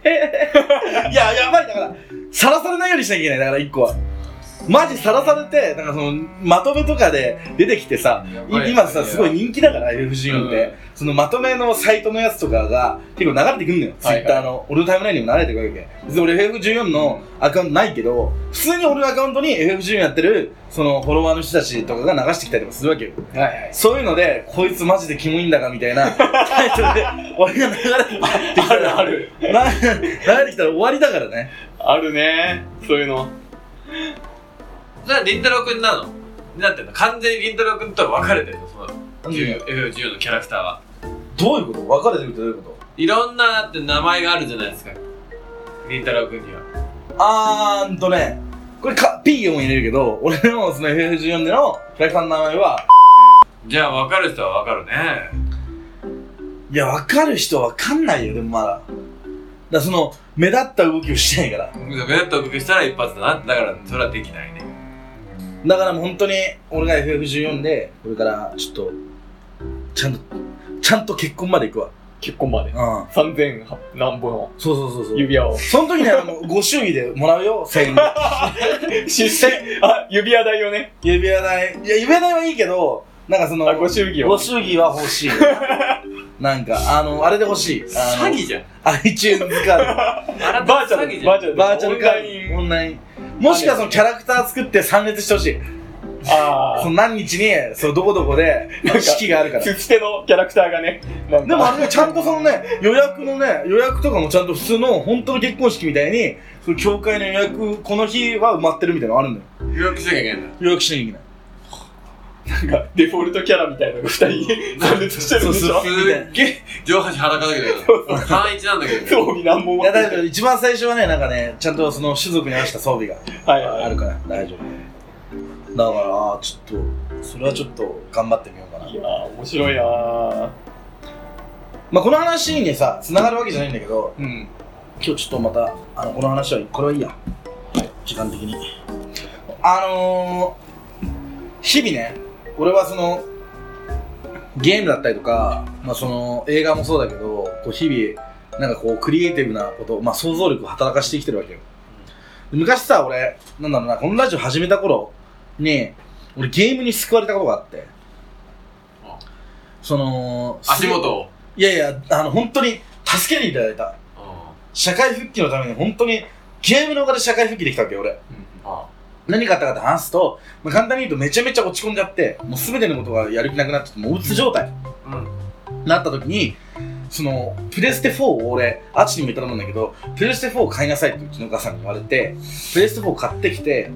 いや、やばいだから、さらされないようにしなきゃいけない。だから一個は。マジさらされて、なんかその、まとめとかで出てきてさ、い今さ、すごい人気だから、FF14 って、うんそのまとめのサイトのやつとかが結構流れてくんのよ。ツイはいはいッターの。俺のタイムラインにも流れてくるわけ。別に俺 FF14 のアカウントないけど、普通に俺のアカウントに FF14 やってる、そのフォロワーの人たちとかが流してきたりとかするわけよ。はいはいそういうので、こいつマジでキモいんだかみたいなタイトルで、俺が流れてきたら、あるな流れてきたら終わりだからね。あるねそういうのそれはリンドル君なの？なんていうの？完全にリンドル君とは分かれてるの？そのなんで F14 のキャラクターは。どういうこと？分かれてるってどういうこと？いろんなって名前があるじゃないですか。リンドル君には。あーんとね、これか、P を入れるけど、俺のその FF14 でのキャラクターの名前は、じゃあ分かる人は分かるね。いや、わかる人はわかんないよ、でもまだ。だその、目立った動きをしてないから。目立った動きしたら一発だな。だからそれはできないね。だからもう本当に、俺が FF14 で、これからちょっと、ちゃんと、ちゃんと結婚まで行くわ。結婚までうん。3000何本のそうそうそうそう。指輪をその時にはもうご祝儀でもらうよ、1000円。出世あ指輪代をね指輪代。いや、指輪代はいいけど、なんかその、あご祝儀をご祝儀は欲しい。なんか、あの、あれで欲しい。あの詐欺じゃん。iTunes カーあなた バーチャルバーチャルド。バーチャルカオンラインード。オンライン。もしくはそのキャラクター作って参列してほしい。あその何日に、そのどこどこで式があるから。あつつてのキャラクターがねでもあれね、ちゃんとそのね、予約のね、予約とかもちゃんと普通の本当の結婚式みたいに、その教会の予約、この日は埋まってるみたいなのあるんだよ。予約しなきゃいけないんだ。予約しなきゃいけない。なんかデフォルトキャラみたいなのが2人参列してるんでしょ？すっげえ上半身裸だけど、単一なんだけど。装備何本いや、だけど一番最初はね、なんかね、ちゃんとその種族に合わせた装備がはいはいあるから大丈夫。だから、ちょっと、それはちょっと頑張ってみようかな。いやー、面白いなー。まあこの話にさ繋がるわけじゃないんだけどうん。今日ちょっとまたあのこの話はこれはいいや時間的にあのー、日々ね俺はそのゲームだったりとか、まあ、その映画もそうだけどこう日々なんかこうクリエイティブなこと、まあ、想像力を働かして生きてるわけよ。昔さ俺なんだろうなこのラジオ始めた頃に俺ゲームに救われたことがあって。あ。その足元を？いやいやあの本当に助けていただいた。あ社会復帰のために本当にゲームのおかげで社会復帰できたわけよ俺。あ。何があったかって話すと、まあ、簡単に言うとめちゃめちゃ落ち込んじゃってもう全てのことがやる気なくなっててもううつ状態。うん。になった時にそのプレステ4を俺アチにも言ったと思うんだけどプレステ4を買いなさいってうちのお母さんに言われてプレステ4を買ってきて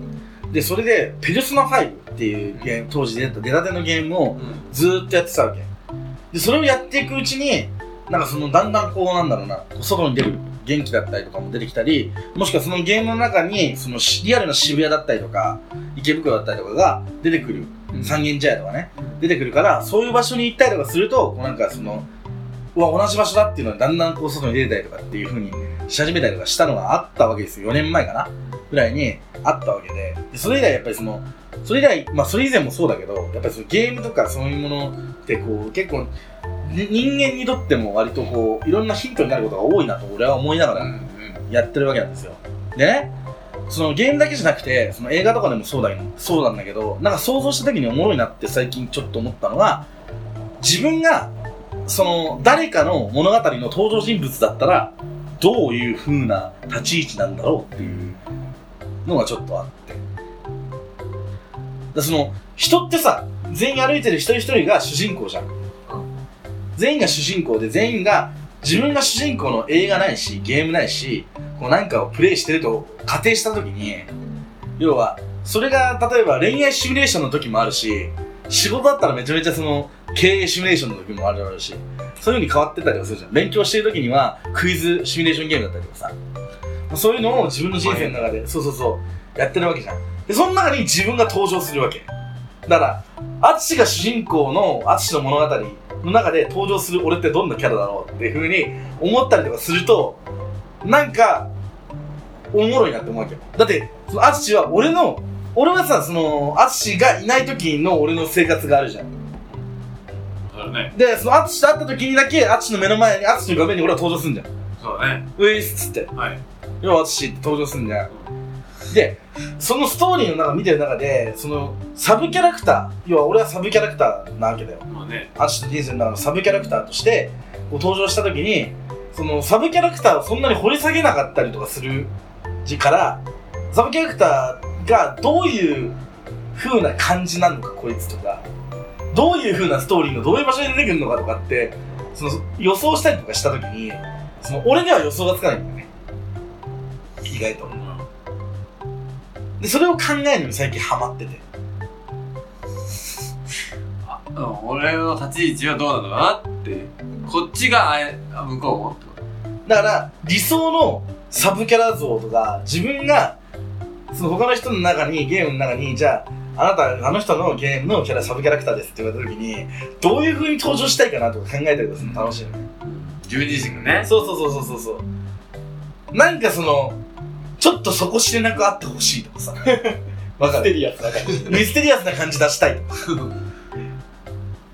でそれでペルソナ5っていうゲーム当時出た出たてのゲームをずーっとやってたわけ。でそれをやっていくうちになんかそのだんだんこうなんだろうな外に出る元気だったりとかも出てきたりもしくはそのゲームの中にそのしリアルな渋谷だったりとか池袋だったりとかが出てくる、うん。三軒茶屋とかね出てくるからそういう場所に行ったりとかするとこうなんかそのうわ同じ場所だっていうのがだんだんこう外に出てたりとかっていう風にし始めたりとかしたのがあったわけですよ。4年前かなぐらいにあったわけで。でそれ以来やっぱりそのそれ以来まあそれ以前もそうだけどやっぱりそのゲームとかそういうものってこう結構に人間にとっても割とこういろんなヒントになることが多いなと俺は思いながらやってるわけなんですよ。でねそのゲームだけじゃなくてその映画とかでもそうだけどそうなんだけどなんか想像した時におもろいなって最近ちょっと思ったのは自分がその誰かの物語の登場人物だったらどういう風な立ち位置なんだろうっていうのがちょっとあって。だその人ってさ全員歩いてる一人一人が主人公じゃん全員が主人公で全員が自分が主人公の映画ないしゲームないしこう何かをプレイしてると仮定した時に要はそれが例えば恋愛シミュレーションの時もあるし仕事だったらめちゃめちゃその経営シミュレーションの時もあるだろうしそういう風に変わってたりはするじゃん。勉強してる時にはクイズシミュレーションゲームだったりとかさ。そういうのを自分の人生の中でそうそうそうやってるわけじゃん。でその中に自分が登場するわけ。だから淳が主人公の淳の物語の中で登場する俺ってどんなキャラだろうっていう風に思ったりとかするとなんかおもろいなって思うわけよだってその淳は俺の俺はさその淳がいない時の俺の生活があるじゃんそうだね。でその淳と会った時にだけ淳の目の前に淳の画面に俺は登場するんじゃんそうだね。ウェイスっつってはい。要は淳って登場するんじゃんでそのストーリーの中見てる中でそのサブキャラクター要は俺はサブキャラクターなわけだよ。まあね。淳の人生の中のサブキャラクターとしてこう登場した時にそのサブキャラクターをそんなに掘り下げなかったりとかするからサブキャラクターがどういう風な感じなのかこいつとかどういう風なストーリーのどういう場所に出てくるのかとかってその予想したりとかした時にその俺には予想がつかないんだよね。意外とでそれを考えるのに最近ハマってて。あうん俺の立ち位置はどうなのかなって。こっちがあえあ向こうもってこだから理想のサブキャラ像とか自分がその他の人の中にゲームの中にじゃああなたあの人のゲームのキャラサブキャラクターですって言われた時にどういう風に登場したいかなとか考えたりとかするの楽しいのね。と自分自身がね。そうそうそうそうそうそう。なんかそのちょっと底知れなくあってほしいとかさ。わかる？ステリアスな感じ。ミステリアスな感じ出したいとか。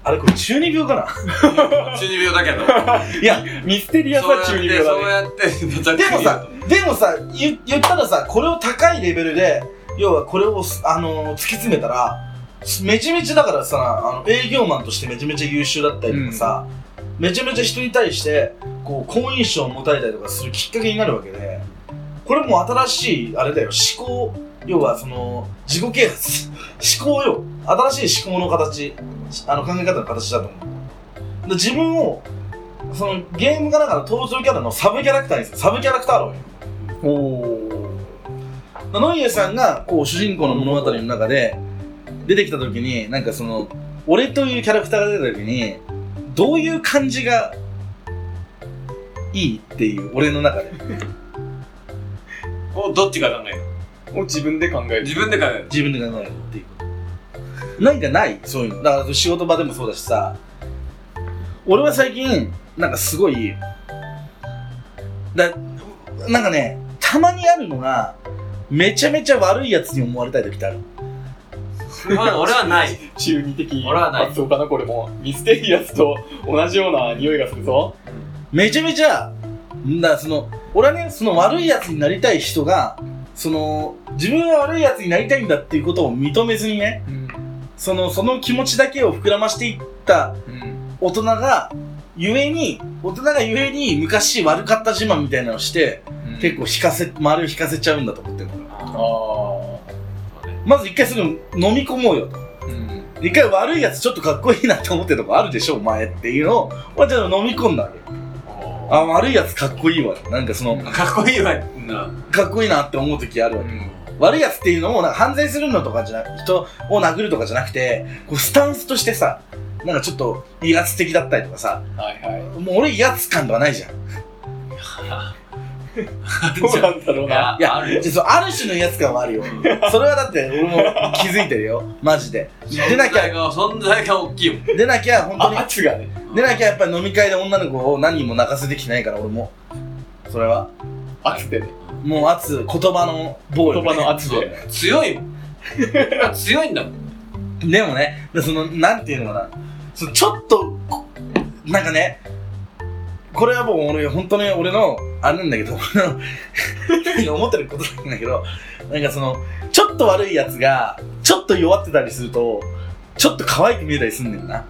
あれこれ中二病かな？中二病だけど。いやミステリアスは中二病だね。そうやって、そうやって、でもさ、でもさ、言言ったらさ、これを高いレベルで、要はこれを、あのー突き詰めたら、めちゃめちゃだからさ、あの営業マンとしてめちゃめちゃ優秀だったりとかさ、めちゃめちゃ人に対して、こう、好印象を持たれたりとかするきっかけになるわけで、これも新しい、あれだよ、思考、要はその、自己啓発、思考よ。新しい思考の形、あの考え方の形だと思う。で自分を、そのゲームが中の登場キャラのサブキャラクターにする。サブキャラクター論よ。おー。ノイエさんがこう主人公の物語の中で出てきた時になんかその俺というキャラクターが出た時にどういう感じがいいっていう俺の中でおどっちが考える？もう自分で考える。自分で考える。自分で考えるっていうこなんかないそういうの。だから仕事場でもそうだしさ、俺は最近、なんかすごい、だなんかね、たまにあるのが、めちゃめちゃ悪いやつに思われたい時ってある。俺は俺はない中二的俺はない発想かなこれもミステリアスと同じような匂いがするぞめちゃめちゃ、だからその、俺はね、その悪いやつになりたい人が、その、自分は悪いやつになりたいんだっていうことを認めずにね、うん。その、その気持ちだけを膨らましていったうん。大人が、ゆえに、大人がゆえに昔悪かった自慢みたいなのをして、結構引かせ、周りを引かせちゃうんだと思ってるの。あまず一回すぐ飲み込もうよと。あうん。一回悪いやつちょっとかっこいいなって思ってるとこあるでしょ、お前っていうのを、俺はちょっと飲み込んだわけ。あ、悪いやつかっこいいわ。なんかその、かっこいいわなかっこいいなって思う時あるわけ。悪いやつっていうのも、なんか犯罪するのとかじゃなく、人を殴るとかじゃなくて、こうスタンスとしてさ、なんかちょっと威圧的だったりとかさ、はいはいもう俺威圧感とかないじゃん。どうなんだろういなやいや、あるよじゃあそうある種の威圧感はあるよ。それはだって俺も気づいてるよ。マジで。出なきゃ、ゃ存在が大きいもん出なきゃ本当にあ、圧がね出なきゃやっぱり飲み会で女の子を何人も泣かせてきてないから俺も。それは。圧でねもう圧、言葉の暴力、言葉の圧で強いもん強いんだもんでもね、その、なんていうのかな。そのちょっと、こなんかね、これはもう俺、本当に俺の、あれなんだけど、俺 の思ってることなんだけど、なんかその、ちょっと悪いやつが、ちょっと弱ってたりすると、ちょっと可愛く見えたりすんねんな。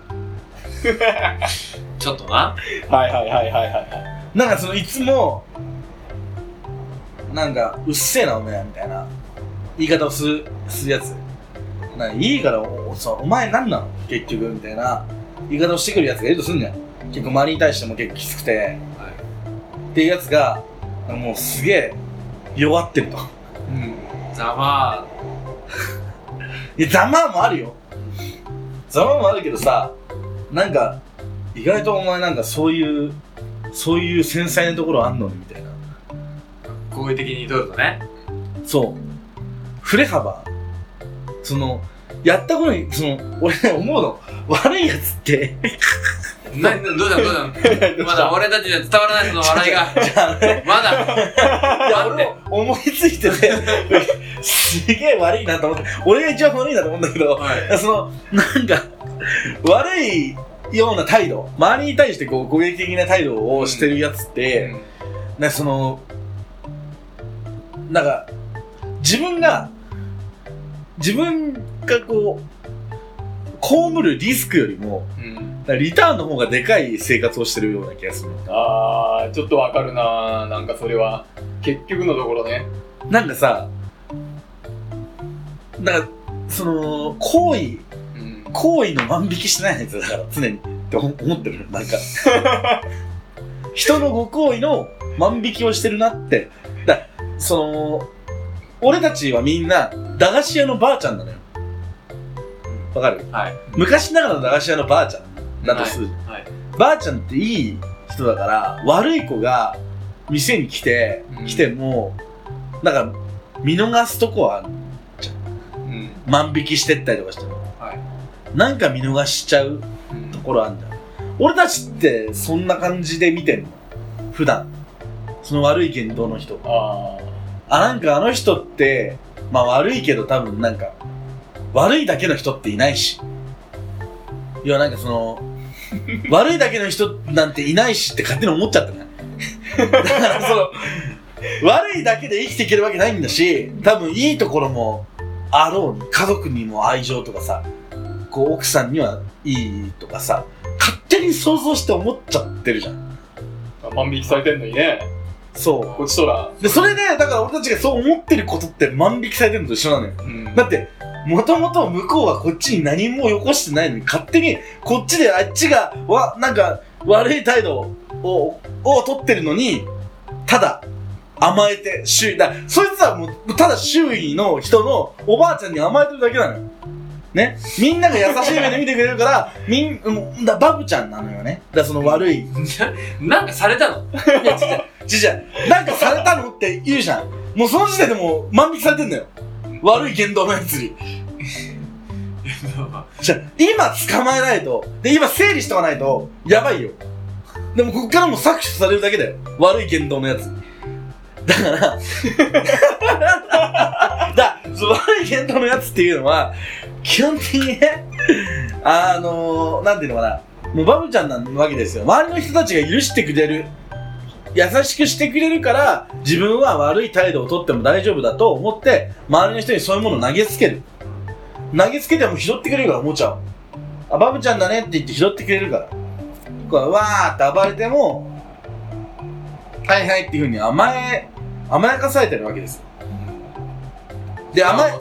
ちょっとなはいはいはいはいはいはいなんかその、いつも、なんか、うっせえな、お前、みたいな、言い方をする、するやつ。ないいからお、お前なんなの？結局、みたいな、言い方をしてくるやつがいるとすんじゃん。結構周りに対しても結構きつくて、っていうやつが、もうすげえ、弱ってると。うんざまいや、ざまあもあるよ。ざまあもあるけどさ、なんか、意外とお前なんかそういう、そういう繊細なところあんのに、みたいな。好意的に取るとねそう。振れ幅。その、やったことに、その、俺ね、思うの。悪いやつって、などうだどうだ？まだ俺たちには伝わらないその笑いが。まだ。いや、俺も思いついてて、すげえ悪いなと思って、俺が一番悪いなと思うんだけど、はい。その、なんか、悪いような態度、周りに対してこう攻撃的な態度をしてるやつって、なんかその、なんか、自分が、自分がこう、被るリスクよりも、うんリターンの方がでかい生活をしてるような気がする。あーちょっとわかるななんかそれは結局のところねなんかさ、なんか、その、行為、うん行為の万引きしてないやつだから、常に。って思思ってる。なんか。人のご行為の万引きをしてるなって。だその、俺たちはみんな、駄菓子屋のばあちゃんなのよ。わかる？はい。昔ながらの駄菓子屋のばあちゃんだとする。はい。ばあちゃんっていい人だから、悪い子が店に来て、うん。来ても、なんか、見逃すとこはあるうん。万引きしてったりとかしても。はい。なんか見逃しちゃううん。ところあるんだよ。俺たちってそんな感じで見てんの？普段。その悪い言動の人。ああ、なんかあの人って、まあ悪いけど多分なんか、悪いだけの人っていないし。いやなんかその、悪いだけの人なんていないしって勝手に思っちゃったね。だからその、悪いだけで生きていけるわけないんだし、多分いいところもあろうに、家族にも愛情とかさ、こう奥さんにはいいとかさ、勝手に想像して思っちゃってるじゃん。あ万引きされてんのにねそう。こっちとらで、それで、だから俺たちがそう思ってることって万引きされてるのと一緒なのよ。うんだって、もともと向こうはこっちに何もよこしてないのに、勝手にこっちであっちが、わ、なんか悪い態度を、を取ってるのに、ただ、甘えて、周囲、だそいつはもう、ただ周囲の人のおばあちゃんに甘えてるだけなのよ。ね？みんなが優しい目で見てくれるから、みん、うんだバブちゃんなのよね。だその悪い。なんかされたの？いや、ちっちゃい、ちっちゃい。なんかされたのって言うじゃん。もうその時点でもう万引きされてんだよ。悪い言動のやつに。じゃあ今捕まえないと、で、今整理しとかないと、やばいよ。でもこっからもう搾取されるだけだよ。悪い言動のやつ。だから、だ悪い言動のやつっていうのは、基本的にね、あのー、なんていうのかな、もうバブちゃんなわけですよ。周りの人たちが許してくれる、優しくしてくれるから、自分は悪い態度をとっても大丈夫だと思って、周りの人にそういうものを投げつける。投げつけても拾ってくれるから、おもちゃを。あ、バブちゃんだねって言って拾ってくれるから。こうわーって暴れても、はいはいっていうふうに甘え、甘やかされてるわけですよ。で、甘え、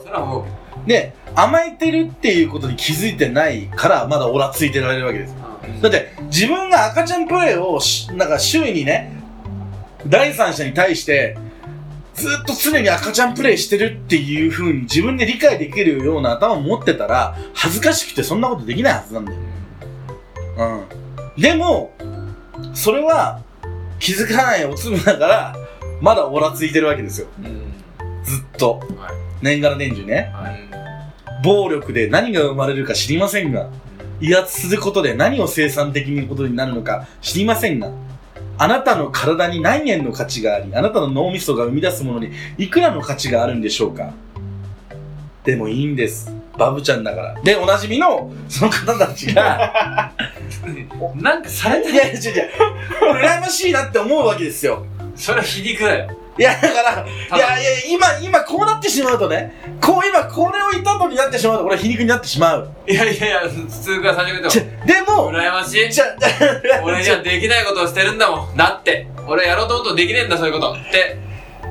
で、甘えてるっていうことに気づいてないから、まだオラついてられるわけです。だって、自分が赤ちゃんプレイをし、なんか周囲にね、第三者に対して、ずっと常に赤ちゃんプレイしてるっていう風に自分で理解できるような頭を持ってたら、恥ずかしくてそんなことできないはずなんだよ。うん。でも、それは気づかないおつむだから、まだオラついてるわけですよ。うんずっと。はい年がら年中ね。はい暴力で何が生まれるか知りませんが、威圧することで何を生産的にことになるのか知りませんが、あなたの体に何円の価値があり、あなたの脳みそが生み出すものにいくらの価値があるんでしょうか？でもいいんです。バブちゃんだから。で、おなじみの、その方たちが、なんかされていやいや、違う違う、羨ましいなって思うわけですよ。それは皮肉だよいや、だから、いやいや、今、今こうなってしまうとね、こう今これを言った後になってしまうと、これは皮肉になってしまう。いやいやいや普通から最初にち言ってもょでも、羨ましいじゃ、じゃ、俺にはできないことをしてるんだもんだって俺やろうと思うとできねえんだそういうことって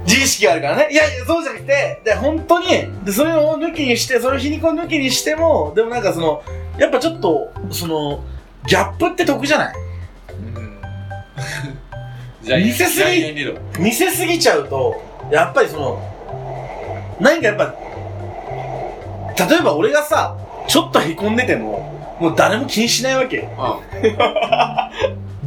自意識があるからね。いやいや、そうじゃなくて、で、本当に、で、それを抜きにして、それを皮肉を抜きにしても、でもなんかその、やっぱちょっと、その、ギャップって得じゃない見せすぎ見せすぎちゃうと、やっぱりその、何かやっぱ、例えば俺がさ、ちょっと凹んでても、もう誰も気にしないわけよ。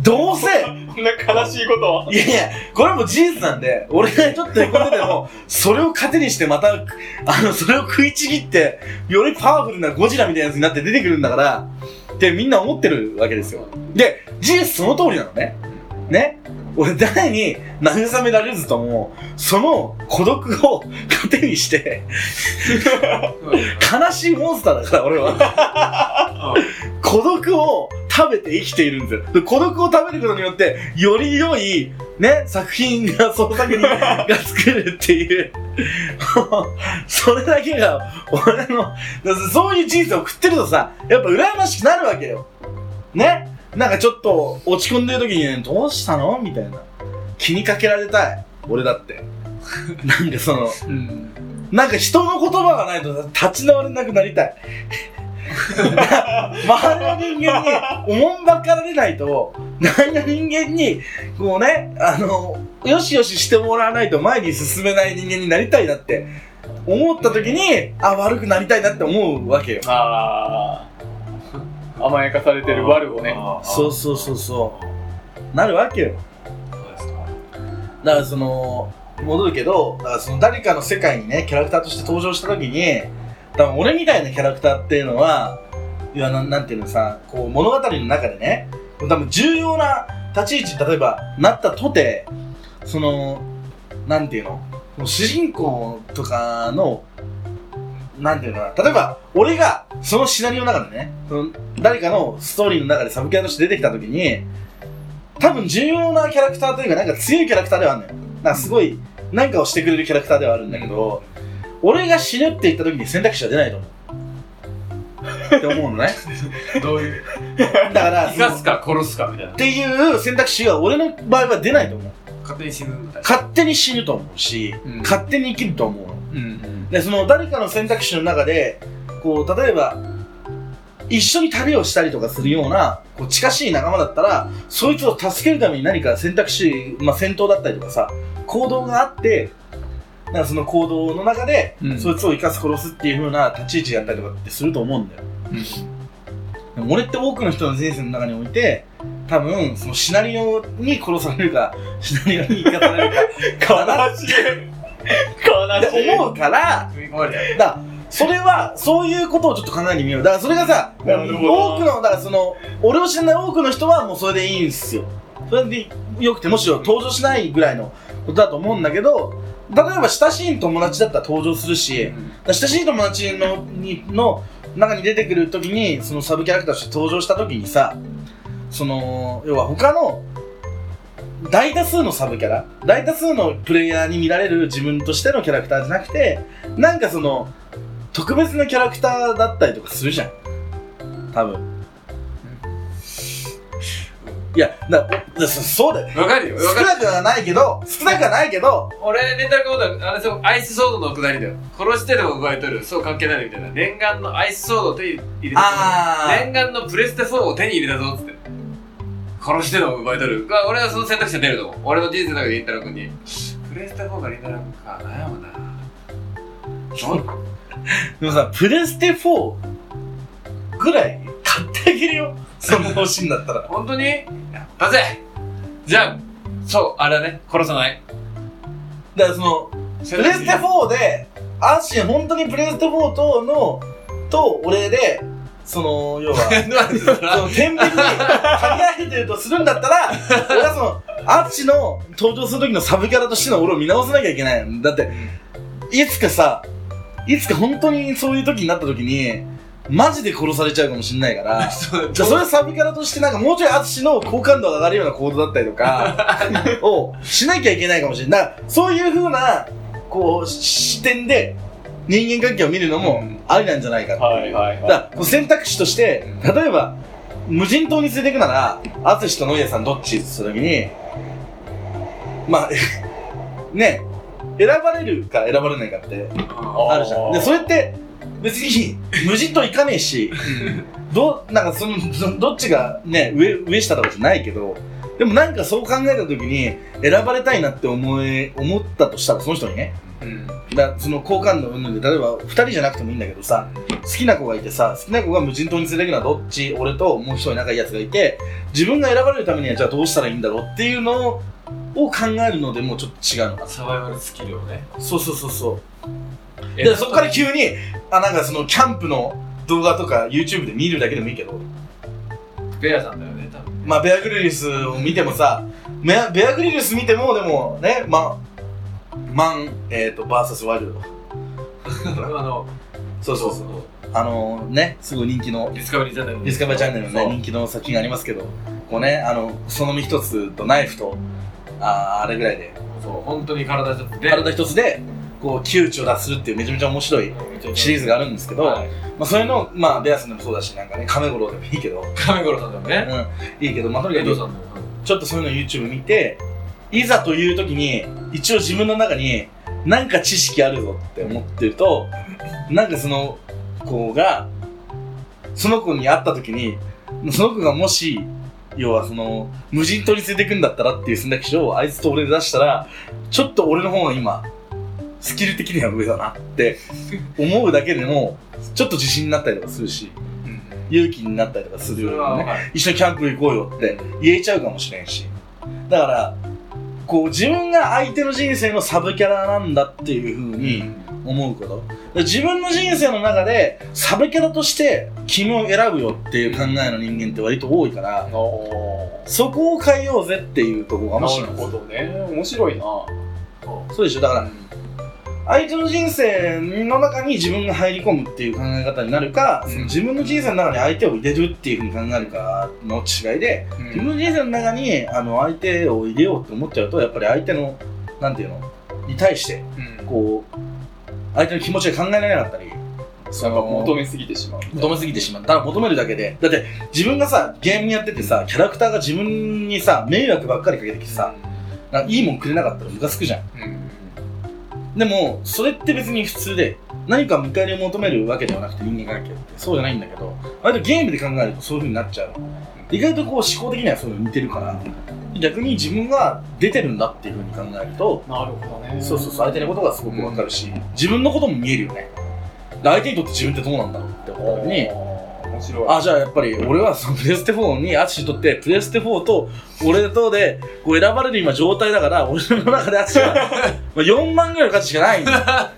どうせ、こんな悲しいことを。いやいや、これも事実なんで、俺がちょっと凹んでても、それを糧にしてまた、あの、それを食いちぎって、よりパワフルなゴジラみたいなやつになって出てくるんだから、ってみんな思ってるわけですよ。で、事実その通りなのね。ね俺誰に慰められずとも、その孤独を 糧にして、悲しいモンスターだから俺は。孤独を食べて生きているんですよ。で孤独を食べることによって、より良い、ね、作品が、その作品 が作るっていう。それだけが、俺の、そういう人生を送ってるとさ、やっぱ羨ましくなるわけよ。ね？なんかちょっと落ち込んでる時に、どうしたの？みたいな。気にかけられたい。俺だって。なんかその、うんなんか人の言葉がないと立ち直れなくなりたい。周りの人間におもんばかられないと、周りの人間に、こうね、あの、よしよししてもらわないと前に進めない人間になりたいなって思った時に、あ、悪くなりたいなって思うわけよ。ああ。甘やかされてる悪をね。そうそうそうそう。なるわけよ。そうですかだからその、戻るけど、だからその誰かの世界にね、キャラクターとして登場した時に、多分俺みたいなキャラクターっていうのは、いや、なんなんていうのさ、こう物語の中でね、多分重要な立ち位置、例えばなったとて、その、なんていうの主人公とかの、なんていうのかな、例えば俺がそのシナリオの中でね、その誰かのストーリーの中でサブキャラとして出てきた時に、多分重要なキャラクターというか、なんか強いキャラクターではあるのよ。なんかすごい、なんかをしてくれるキャラクターではあるんだけど、俺が死ぬって言った時に選択肢は出ないと思う。って思うのね。どういう？だから、生かすか殺すかみたいなっていう選択肢が俺の場合は出ないと思う。勝手に死ぬみたいな勝手に死ぬと思うし、うん勝手に生きると思うの。うんで、その誰かの選択肢の中で、こう、例えば、一緒に旅をしたりとかするような、こう、近しい仲間だったら、そいつを助けるために何か選択肢、まあ、戦闘だったりとかさ、行動があって、なんかその行動の中で、うんそいつを生かす殺すっていう風な立ち位置やったりとかってすると思うんだよ。でも俺って多くの人の人生の中において、多分、そのシナリオに殺されるか、シナリオに生かされるか、悲しい。悲しい。て思うから、だそれは、そういうことをちょっと考えてみよう。だからそれがさ、多くの、だからその、俺を知らない多くの人はもうそれでいいんですよ。それでよくて、むしろ登場しないぐらいのことだと思うんだけど、例えば親しい友達だったら登場するし、だから親しい友達のにの中に出てくるときに、そのサブキャラクターとして登場したときにさ、その、要は他の大多数のサブキャラ大多数のプレイヤーに見られる自分としてのキャラクターじゃなくてなんかその特別なキャラクターだったりとかするじゃん。多分。いやだだそそうだよ。わかるよ。少わかる。なくはないけど少なくはないけど俺レンタルコードあれそうアイスソードのくだりだよ。殺してでも奪い取る。そう関係ないみたいな。念願のアイスソードを手に入れたあー。念願のプレステ4を手に入れたぞっつって殺してでも奪い取る。が俺はその選択肢が出ると思う。俺の人生の中でリンタロウ君に。プレステ4かリンタロウ君か。悩むな。でもさプレステ4ぐらい買ってあげるよ。そんな欲しいんだったら。本当に？やったぜ。じゃあそうあれだね。殺さない。だからそのプレステ4で、アッシー本当にプレステ4との、と俺で、その、要は、その天秤にかけられてるとするんだったら、俺はその、アッチの登場する時のサブキャラとしての俺を見直さなきゃいけないの。だって、いつかさ、いつか本当にそういう時になった時に、マジで殺されちゃうかもしれないから、じゃあそれサブキャラとしてなんかもうちょいアツシの好感度が上がるような行動だったりとかをしなきゃいけないかもしれない。だからそういう風な、こう、視点で人間関係を見るのもありなんじゃないかっていう。だか選択肢として、例えば、無人島に連れていくなら、アツシとノイエさんどっちって言った時に、まあ、ね、選ばれるか選ばれないかってあるじゃん。で、それって、別に無人島行かねえし、どう、なんかその、そどっちがね、上、上下とかじゃないけど、でもなんかそう考えた時に、選ばれたいなって思え、思ったとしたら、その人にね、うん。だその好感度云々で、例えば二人じゃなくてもいいんだけどさ、好きな子がいてさ、好きな子が無人島に連れてくのはどっち？俺ともう一人仲いいやつがいて、自分が選ばれるためにはじゃあどうしたらいいんだろうっていうのを考えるのでもうちょっと違うのかな。サバイバルスキルをね。そうそうそうそう。で、そこから急に、あ、なんかそのキャンプの動画とか YouTube で見るだけでもいいけど、ベアさんだよねまあ、ベアグリルスを見てもさ、ベアベアグリルス見ても、でもね、まあ、マン、えっ、ー、と、バーサスワイルド。あのそうそうそう。あのね、すごい人気の、ディスカバリーチャンネルディスカバーチャンネルのね、人気の作品がありますけど、こうね、あの、その身一つとナイフと、あーあれぐらいで、そう本当に体一つで体一つで、こう、窮地を脱するっていうめちゃめちゃ面白いシリーズがあるんですけど、はい。まあ、それの、まあ、ベアスでもそうだし、なんかね、亀五郎でもいいけど、亀五郎さんだよね。うん、いいけど、まあ、とにかくちょっとそういうの YouTube 見て、いざという時に、一応自分の中に、なんか知識あるぞって思ってると、なんかその子が、その子に会った時に、その子がもし、要はその、無人島に連れてくんだったらっていう選択肢をあいつと俺で出したら、ちょっと俺の方が今、スキル的には上だなって思うだけでも、ちょっと自信になったりとかするし、勇気になったりとかするよね。わかる一緒にキャンプ行こうよって言えちゃうかもしれんし。だから、こう自分が相手の人生のサブキャラなんだっていう風に思うこと。で自分の人生の中でサブキャラとして君を選ぶよっていう考えの人間って割と多いから、おそこを変えようぜっていうところかもしれない。なるほどね面白いなそうでしょ？だから、相手の人生の中に自分が入り込むっていう考え方になるか、うん。自分の人生の中に相手を入れるっていうふうに考えるかの違いで、自分の人生の中にあの相手を入れようって思っちゃうとやっぱり相手のなんていうのに対してうん。こう相手の気持ちが考えられなかったり求めすぎてしまう。求めすぎてしまう。ただ求めるだけで。だって自分がさゲームやっててさキャラクターが自分にさ迷惑ばっかりかけてきてさいいもんくれなかったらムカつくじゃん。うんでもそれって別に普通で何か見返りを求めるわけではなくて人間関係って。そうじゃないんだけど割とゲームで考えるとそういう風になっちゃう。意外とこう思考的にはそういうの似てるから逆に自分が出てるんだっていう風に考えるとなるほどね。そうそうそう相手のことがすごくわかるし、自分のことも見えるよね。で相手にとって自分ってどうなんだろうって思った時に面白い。あじゃあやっぱり俺はそのプレステ4にアツシにとってプレステ4と俺とでこう選ばれる今状態だから俺の中でアツシは まあ4万ぐらいの価値しかないんだ。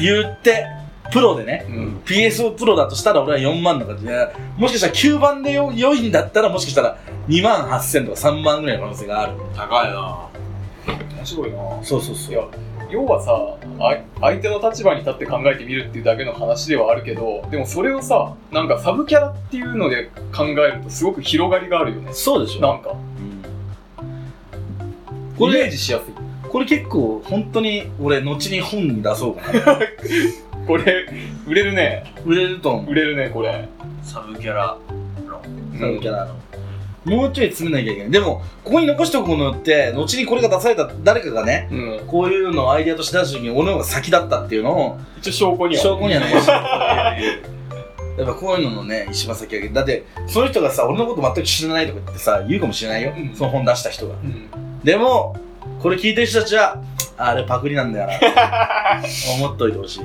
言ってプロでね、うん。PSO プロだとしたら俺は4万の感じで、もしかしたら9番でよ良いんだったらもしかしたら2万8000とか3万ぐらいの可能性がある。高いな。面白いな。そうそうそいや要はさあ相手の立場に立って考えてみるっていうだけの話ではあるけどでもそれをさなんかサブキャラっていうので考えるとすごく広がりがあるよねそうでしょ。なんかうんこイメーれ、ジしやすいこれ結構本当に俺後に本に出そうかな。これ売れるね売れると思う売。れるねこれサブキャラのサブキャラの。もうちょい詰めなきゃいけない。でも、ここに残しておくことによって、後にこれが出された誰かがね、うんこういうのをアイデアとして出した時に俺の方が先だったっていうのを、一応証拠には証拠には残しておくやっぱこういうののね、一番先上げだって、その人がさ、俺のこと全く知らないとか言ってさ、言うかもしれないよ。うんその本出した人が。うんでも、これ聞いてる人たちは、あれパクリなんだよな。思っといてほしい。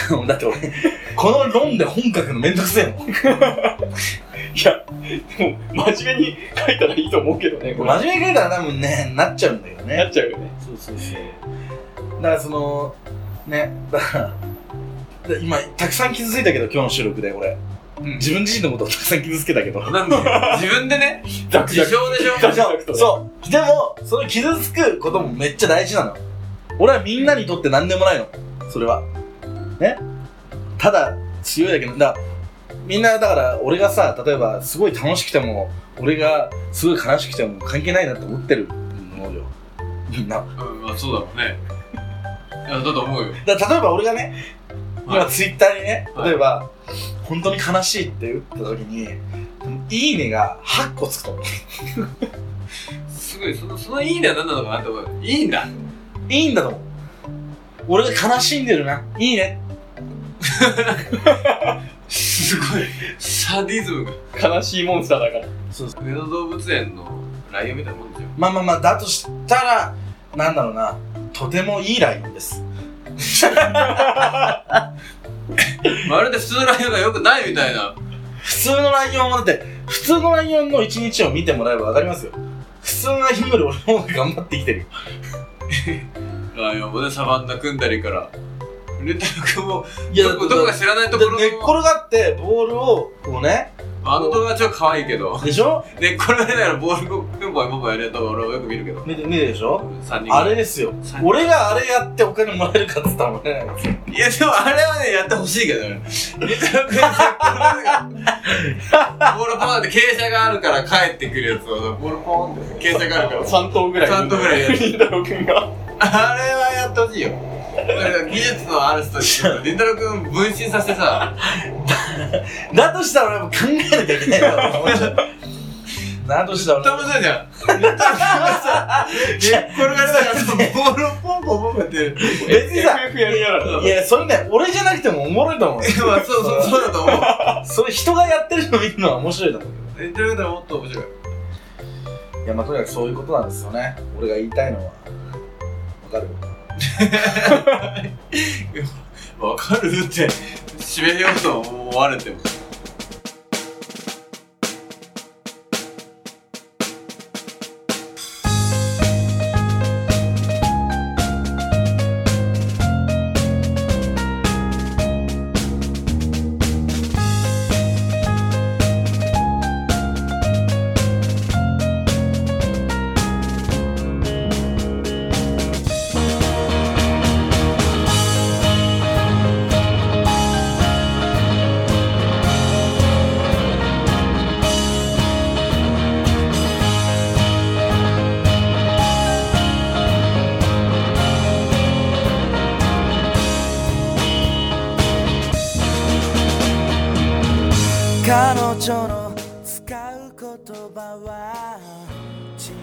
だって俺、この論で本書くのめんどくせえもん。いやでも真面目に書いたらいいと思うけどねこれ真面目に書いたら多分ね、なっちゃうんだよなね。っちゃうよねそうそうそう。だからその、ね、だから、で今、たくさん傷ついたけど、今日の収録で俺。自分自身のことをたくさん傷つけたけど。なんで自分でねザクザク自称でしょ？ザクザクとねそう。でも、その傷つくこともめっちゃ大事なの。俺はみんなにとって何でもないの。それは。ねただ、強いだけの。だみんな、だから、俺がさ、例えば、すごい楽しくても、俺がすごい悲しくても関係ないなって思ってるのよ。みんな。うんまあそうだろうねだと思うよだ例えば俺がね、今はいツイッターにね、はい例えば、本当に悲しいって打った時に、いいねが8個つくと思う。すごいそのそのいいねは何なのかなって思ういいんだいいんだと思う。俺が悲しんでるな。いいね。すごいサディズムが悲しいモンスターだからそうそう。上野動物園のライオンみたいなもんですよまあまあまあ、だとしたら、なんだろうな。とてもいいラインです。まるで普通のライオンがよくないみたいな普通のライオンはだって、普通のライオンの一日を見てもらえばわかりますよ。普通のライオンより俺の方が頑張ってきてるよ。ライオンもねサバンナ組んだりからレンタル君もいどこどこか知らないところの寝っ転がって、ボールを、こうね、あの動画超可愛いけど。でしょ？寝っ転がりながらボールをピンポンポンやるやつを俺はよく見るけど。見て、見てでしょ？3人あれですよ。俺があれやってお金もらえるかっつったらもらえないんですよ。いやでもあれはねやってほしいけどね。ボールポンって傾斜があるから帰ってくるやつをボールポンって傾斜があるから。3頭ぐらい三頭ぐらいやる。あれはやってほしいよ技術のある人にりんたろうくん分身させてさ だとしたら俺も考えなきゃいけないなと思っちゃう。だとしたら絶対面白いじゃんりんたろうくんがさ転がりながらさボールをポンポンポンポンって別にさいや、それね、俺じゃなくてもおもろいと思うよ。まあそうそうそうだと思うそれ人がやってるの見るのは面白いと思うけりんたろうくんはもっと面白いど。いや、まあとにかくそういうことなんですよね。俺が言いたいのは。わかる？わかるって締めようと思われても。彼女の使う言葉は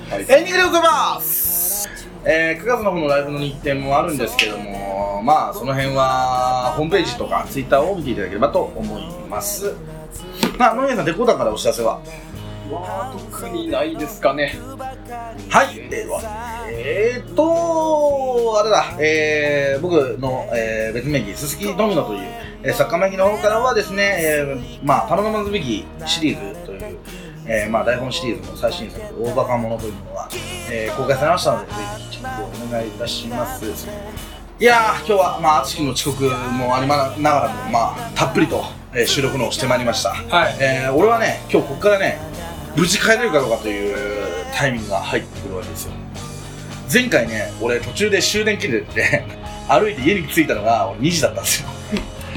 はいエンディングでございますえー、9月の方のライブの日程もあるんですけども、まあ、その辺は、ホームページとか、ツイッターを見ていただければと思います。まあ、野宮さん、デコだからお知らせは？わー特にないですかねはい、では。えーっと、あれだ、えー、僕の、えー別名義、すすきドミノという、えー、作家名義の方からはですね、えーまあ、パラノマンズビギシリーズという、えーまあ、台本シリーズの最新作、大バカ者というのが、えー公開されましたので、ぜひチェックをお願いいたします。いいやー今日はまあ敦貴の遅刻もありながらもまあたっぷりと、えー収録のをしてまいりました、はい。えー俺はね今日ここからね無事帰れるかどうかというタイミングが入ってくるわけですよ。前回ね俺途中で終電切れて歩いて家に着いたのが俺2時だったんですよ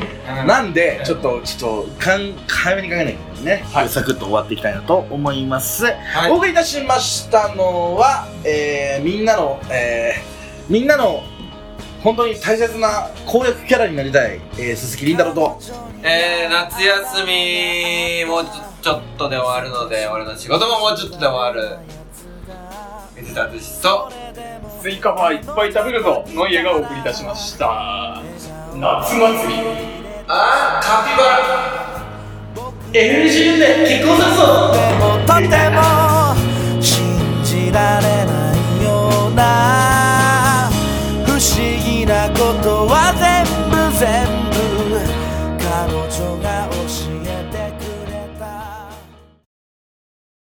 なんでちょっとちょっとかん早めに考えないけないね、はい。サクッと終わっていきたいなと思います、はい。お送りいたしましたのは、えーみんなの、えーみんなの本当に大切な攻略キャラになりたい、えー鈴木凛太郎と。えー、夏休みもうちょちょっとで終わるので俺の仕事ももうちょっとで終わる。水田敦と。スイカバーいっぱい食べるぞの家がお送りいたしました夏祭り。あカピバラ。NGU で結婚するとても信じられないような